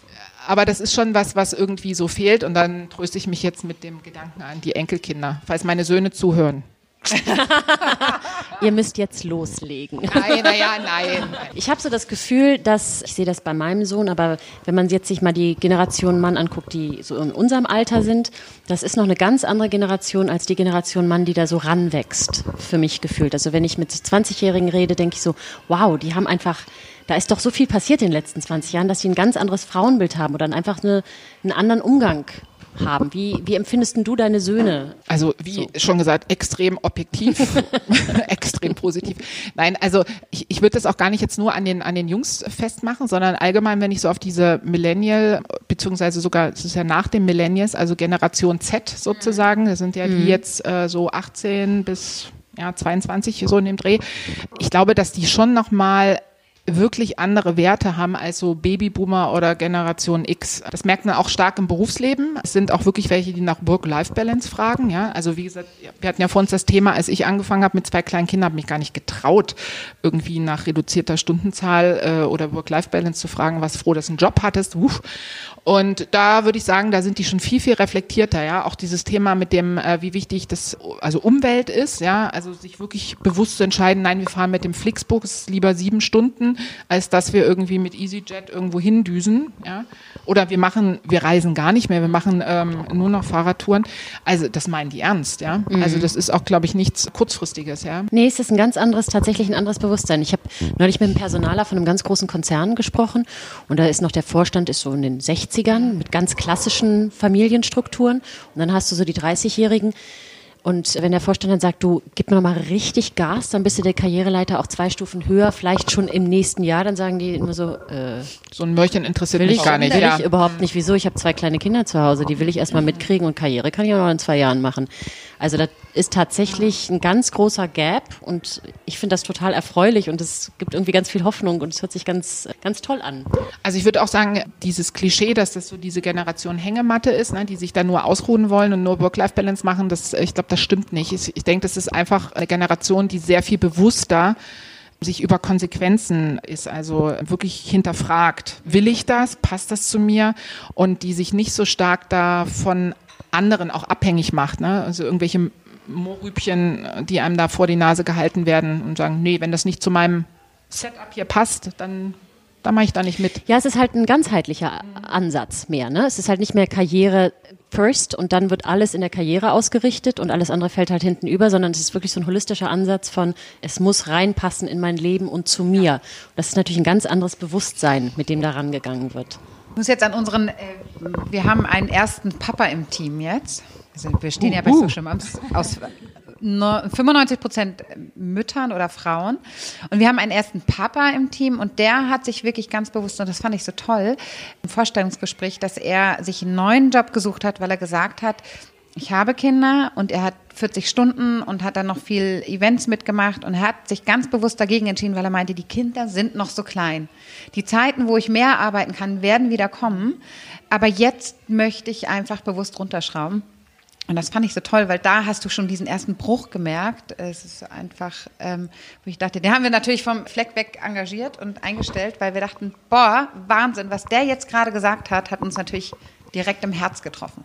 S2: Aber das ist schon was, was irgendwie so fehlt. Und dann tröste ich mich jetzt mit dem Gedanken an die Enkelkinder, falls meine Söhne zuhören. (laughs)
S1: Ihr müsst jetzt loslegen.
S2: Nein, naja, nein.
S1: Ich habe so das Gefühl, dass, ich sehe das bei meinem Sohn, aber wenn man jetzt sich mal die Generation Mann anguckt, die so in unserem Alter sind, das ist noch eine ganz andere Generation als die Generation Mann, die da so ranwächst, für mich gefühlt. Also wenn ich mit 20-Jährigen rede, denke ich so, wow, die haben einfach, da ist doch so viel passiert in den letzten 20 Jahren, dass sie ein ganz anderes Frauenbild haben oder einfach eine, einen anderen Umgang haben. Wie, wie empfindest du deine Söhne?
S2: Also wie schon gesagt, extrem objektiv, (laughs) (laughs) extrem positiv. Nein, also ich, ich würde das auch gar nicht jetzt nur an den, an den Jungs festmachen, sondern allgemein, wenn ich so auf diese Millennial, beziehungsweise sogar, es ist ja nach den Millennials, also Generation Z sozusagen, das sind ja die jetzt äh, so 18 bis ja, 22 so in dem Dreh. Ich glaube, dass die schon nochmal wirklich andere Werte haben als so Babyboomer oder Generation X. Das merkt man auch stark im Berufsleben. Es sind auch wirklich welche, die nach Work-Life-Balance fragen. Ja, also wie gesagt, wir hatten ja vor uns das Thema, als ich angefangen habe mit zwei kleinen Kindern, habe mich gar nicht getraut, irgendwie nach reduzierter Stundenzahl äh, oder Work-Life-Balance zu fragen. Was froh, dass du einen Job hattest. Uff. Und da würde ich sagen, da sind die schon viel, viel reflektierter, ja. Auch dieses Thema mit dem, äh, wie wichtig das, also Umwelt ist, ja. Also sich wirklich bewusst zu entscheiden, nein, wir fahren mit dem Flixbus lieber sieben Stunden, als dass wir irgendwie mit EasyJet irgendwo hindüsen, ja. Oder wir machen, wir reisen gar nicht mehr, wir machen ähm, nur noch Fahrradtouren. Also das meinen die ernst, ja. Also das ist auch, glaube ich, nichts kurzfristiges, ja.
S1: Nee, es ist ein ganz anderes, tatsächlich ein anderes Bewusstsein. Ich habe neulich mit einem Personaler von einem ganz großen Konzern gesprochen und da ist noch der Vorstand ist so in den 60ern mit ganz klassischen Familienstrukturen. Und dann hast du so die 30-Jährigen und wenn der Vorstand dann sagt, du gib mir noch mal richtig Gas, dann bist du der Karriereleiter auch zwei Stufen höher, vielleicht schon im nächsten Jahr, dann sagen die immer so, äh,
S2: So ein Mörchen interessiert mich
S1: ich
S2: gar nicht,
S1: will
S2: ja.
S1: ich überhaupt nicht. Wieso? Ich habe zwei kleine Kinder zu Hause, die will ich erstmal mitkriegen und Karriere kann ich auch noch in zwei Jahren machen. Also das ist tatsächlich ein ganz großer Gap und ich finde das total erfreulich und es gibt irgendwie ganz viel Hoffnung und es hört sich ganz, ganz toll an.
S2: Also ich würde auch sagen, dieses Klischee, dass das so diese Generation Hängematte ist, ne, die sich da nur ausruhen wollen und nur Work-Life-Balance machen, das, ich glaube, das stimmt nicht. Ich, ich denke, das ist einfach eine Generation, die sehr viel bewusster sich über Konsequenzen ist, also wirklich hinterfragt. Will ich das? Passt das zu mir? Und die sich nicht so stark da von anderen auch abhängig macht. Ne? Also irgendwelche Mohrrübchen, die einem da vor die Nase gehalten werden und sagen, nee, wenn das nicht zu meinem Setup hier passt, dann, dann mache ich da nicht mit.
S1: Ja, es ist halt ein ganzheitlicher Ansatz mehr. Ne? Es ist halt nicht mehr Karriere first und dann wird alles in der Karriere ausgerichtet und alles andere fällt halt hinten über, sondern es ist wirklich so ein holistischer Ansatz von, es muss reinpassen in mein Leben und zu mir. Das ist natürlich ein ganz anderes Bewusstsein, mit dem da rangegangen wird.
S3: Ich muss jetzt an unseren, äh, wir haben einen ersten Papa im Team jetzt. Also wir stehen ja bei Social Moms aus 95 Prozent Müttern oder Frauen. Und wir haben einen ersten Papa im Team und der hat sich wirklich ganz bewusst, und das fand ich so toll, im Vorstellungsgespräch, dass er sich einen neuen Job gesucht hat, weil er gesagt hat, ich habe Kinder und er hat 40 Stunden und hat dann noch viel Events mitgemacht und hat sich ganz bewusst dagegen entschieden, weil er meinte, die Kinder sind noch so klein. Die Zeiten, wo ich mehr arbeiten kann, werden wieder kommen. Aber jetzt möchte ich einfach bewusst runterschrauben. Und das fand ich so toll, weil da hast du schon diesen ersten Bruch gemerkt. Es ist einfach, ähm, wo ich dachte, den haben wir natürlich vom Fleck weg engagiert und eingestellt, weil wir dachten, boah, Wahnsinn, was der jetzt gerade gesagt hat, hat uns natürlich direkt im Herz getroffen.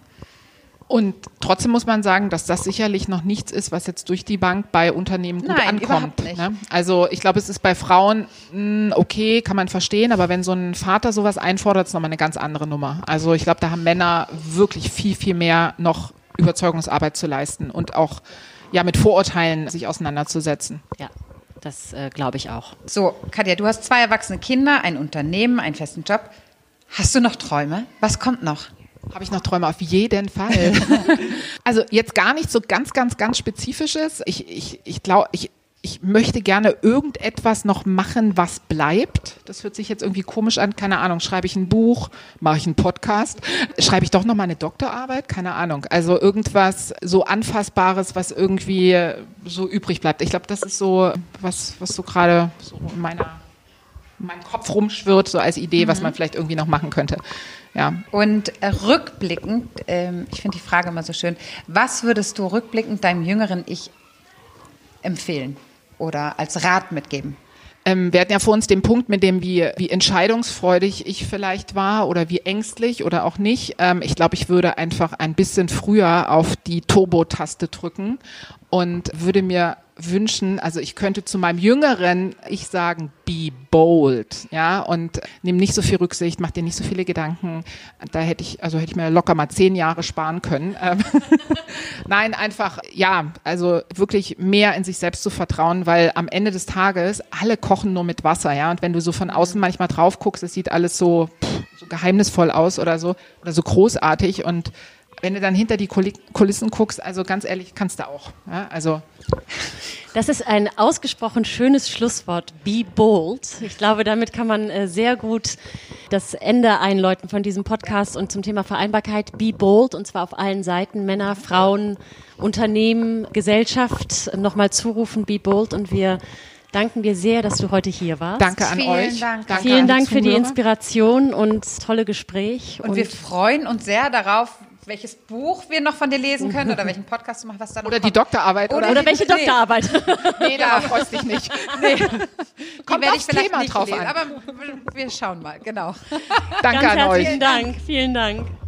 S2: Und trotzdem muss man sagen, dass das sicherlich noch nichts ist, was jetzt durch die Bank bei Unternehmen gut
S3: Nein,
S2: ankommt. Ne? Also ich glaube, es ist bei Frauen mh, okay, kann man verstehen, aber wenn so ein Vater sowas einfordert, ist nochmal eine ganz andere Nummer. Also ich glaube, da haben Männer wirklich viel, viel mehr noch Überzeugungsarbeit zu leisten und auch ja mit Vorurteilen sich auseinanderzusetzen.
S1: Ja, das äh, glaube ich auch.
S3: So, Katja, du hast zwei erwachsene Kinder, ein Unternehmen, einen festen Job. Hast du noch Träume? Was kommt noch?
S2: Habe ich noch Träume? Auf jeden Fall. (laughs) also jetzt gar nicht so ganz, ganz, ganz Spezifisches. Ich, ich, ich glaube, ich, ich möchte gerne irgendetwas noch machen, was bleibt. Das hört sich jetzt irgendwie komisch an. Keine Ahnung. Schreibe ich ein Buch? Mache ich einen Podcast? Schreibe ich doch noch mal eine Doktorarbeit? Keine Ahnung. Also irgendwas so Anfassbares, was irgendwie so übrig bleibt. Ich glaube, das ist so was, was so gerade so in meiner in meinem Kopf rumschwirrt, so als Idee, was man vielleicht irgendwie noch machen könnte. Ja.
S3: Und äh, rückblickend, ähm, ich finde die Frage immer so schön, was würdest du rückblickend deinem jüngeren Ich empfehlen oder als Rat mitgeben?
S2: Ähm, wir hatten ja vor uns den Punkt mit dem, wie, wie entscheidungsfreudig ich vielleicht war oder wie ängstlich oder auch nicht. Ähm, ich glaube, ich würde einfach ein bisschen früher auf die Turbo-Taste drücken und würde mir wünschen, also ich könnte zu meinem Jüngeren ich sagen, be bold, ja, und nimm nicht so viel Rücksicht, mach dir nicht so viele Gedanken. Da hätte ich, also hätte ich mir locker mal zehn Jahre sparen können. Ähm, (laughs) Nein, einfach, ja, also wirklich mehr in sich selbst zu vertrauen, weil am Ende des Tages alle kochen nur mit Wasser, ja, und wenn du so von außen manchmal drauf guckst, es sieht alles so, pff, so geheimnisvoll aus oder so, oder so großartig und wenn du dann hinter die Kulissen guckst, also ganz ehrlich, kannst du auch. Ja? Also
S1: das ist ein ausgesprochen schönes Schlusswort. Be bold. Ich glaube, damit kann man äh, sehr gut das Ende einläuten von diesem Podcast und zum Thema Vereinbarkeit. Be bold und zwar auf allen Seiten. Männer, Frauen, Unternehmen, Gesellschaft nochmal zurufen. Be bold und wir danken dir sehr, dass du heute hier warst.
S2: Danke an
S3: Vielen
S2: euch.
S3: Dank.
S2: Danke
S1: Vielen
S2: an
S1: Dank für die. Inspiration und tolle Gespräch.
S3: Und, wir freuen uns sehr darauf, welches Buch wir noch von dir lesen können oder (laughs) welchen Podcast du machst, was da noch
S2: Oder die
S3: kommt.
S2: Doktorarbeit. Oder,
S1: oder welche
S3: Nee.
S1: Doktorarbeit? (laughs)
S2: nee, darauf freust dich nicht. (laughs) Nee.
S3: Die
S2: Kommt
S3: werde
S2: aufs
S3: ich vielleicht
S2: Thema
S3: nicht
S2: drauf
S3: lesen,
S2: an.
S3: aber wir schauen mal, genau.
S2: Danke
S1: Ganz
S2: an euch.
S1: herzlichen Dank. Vielen Dank.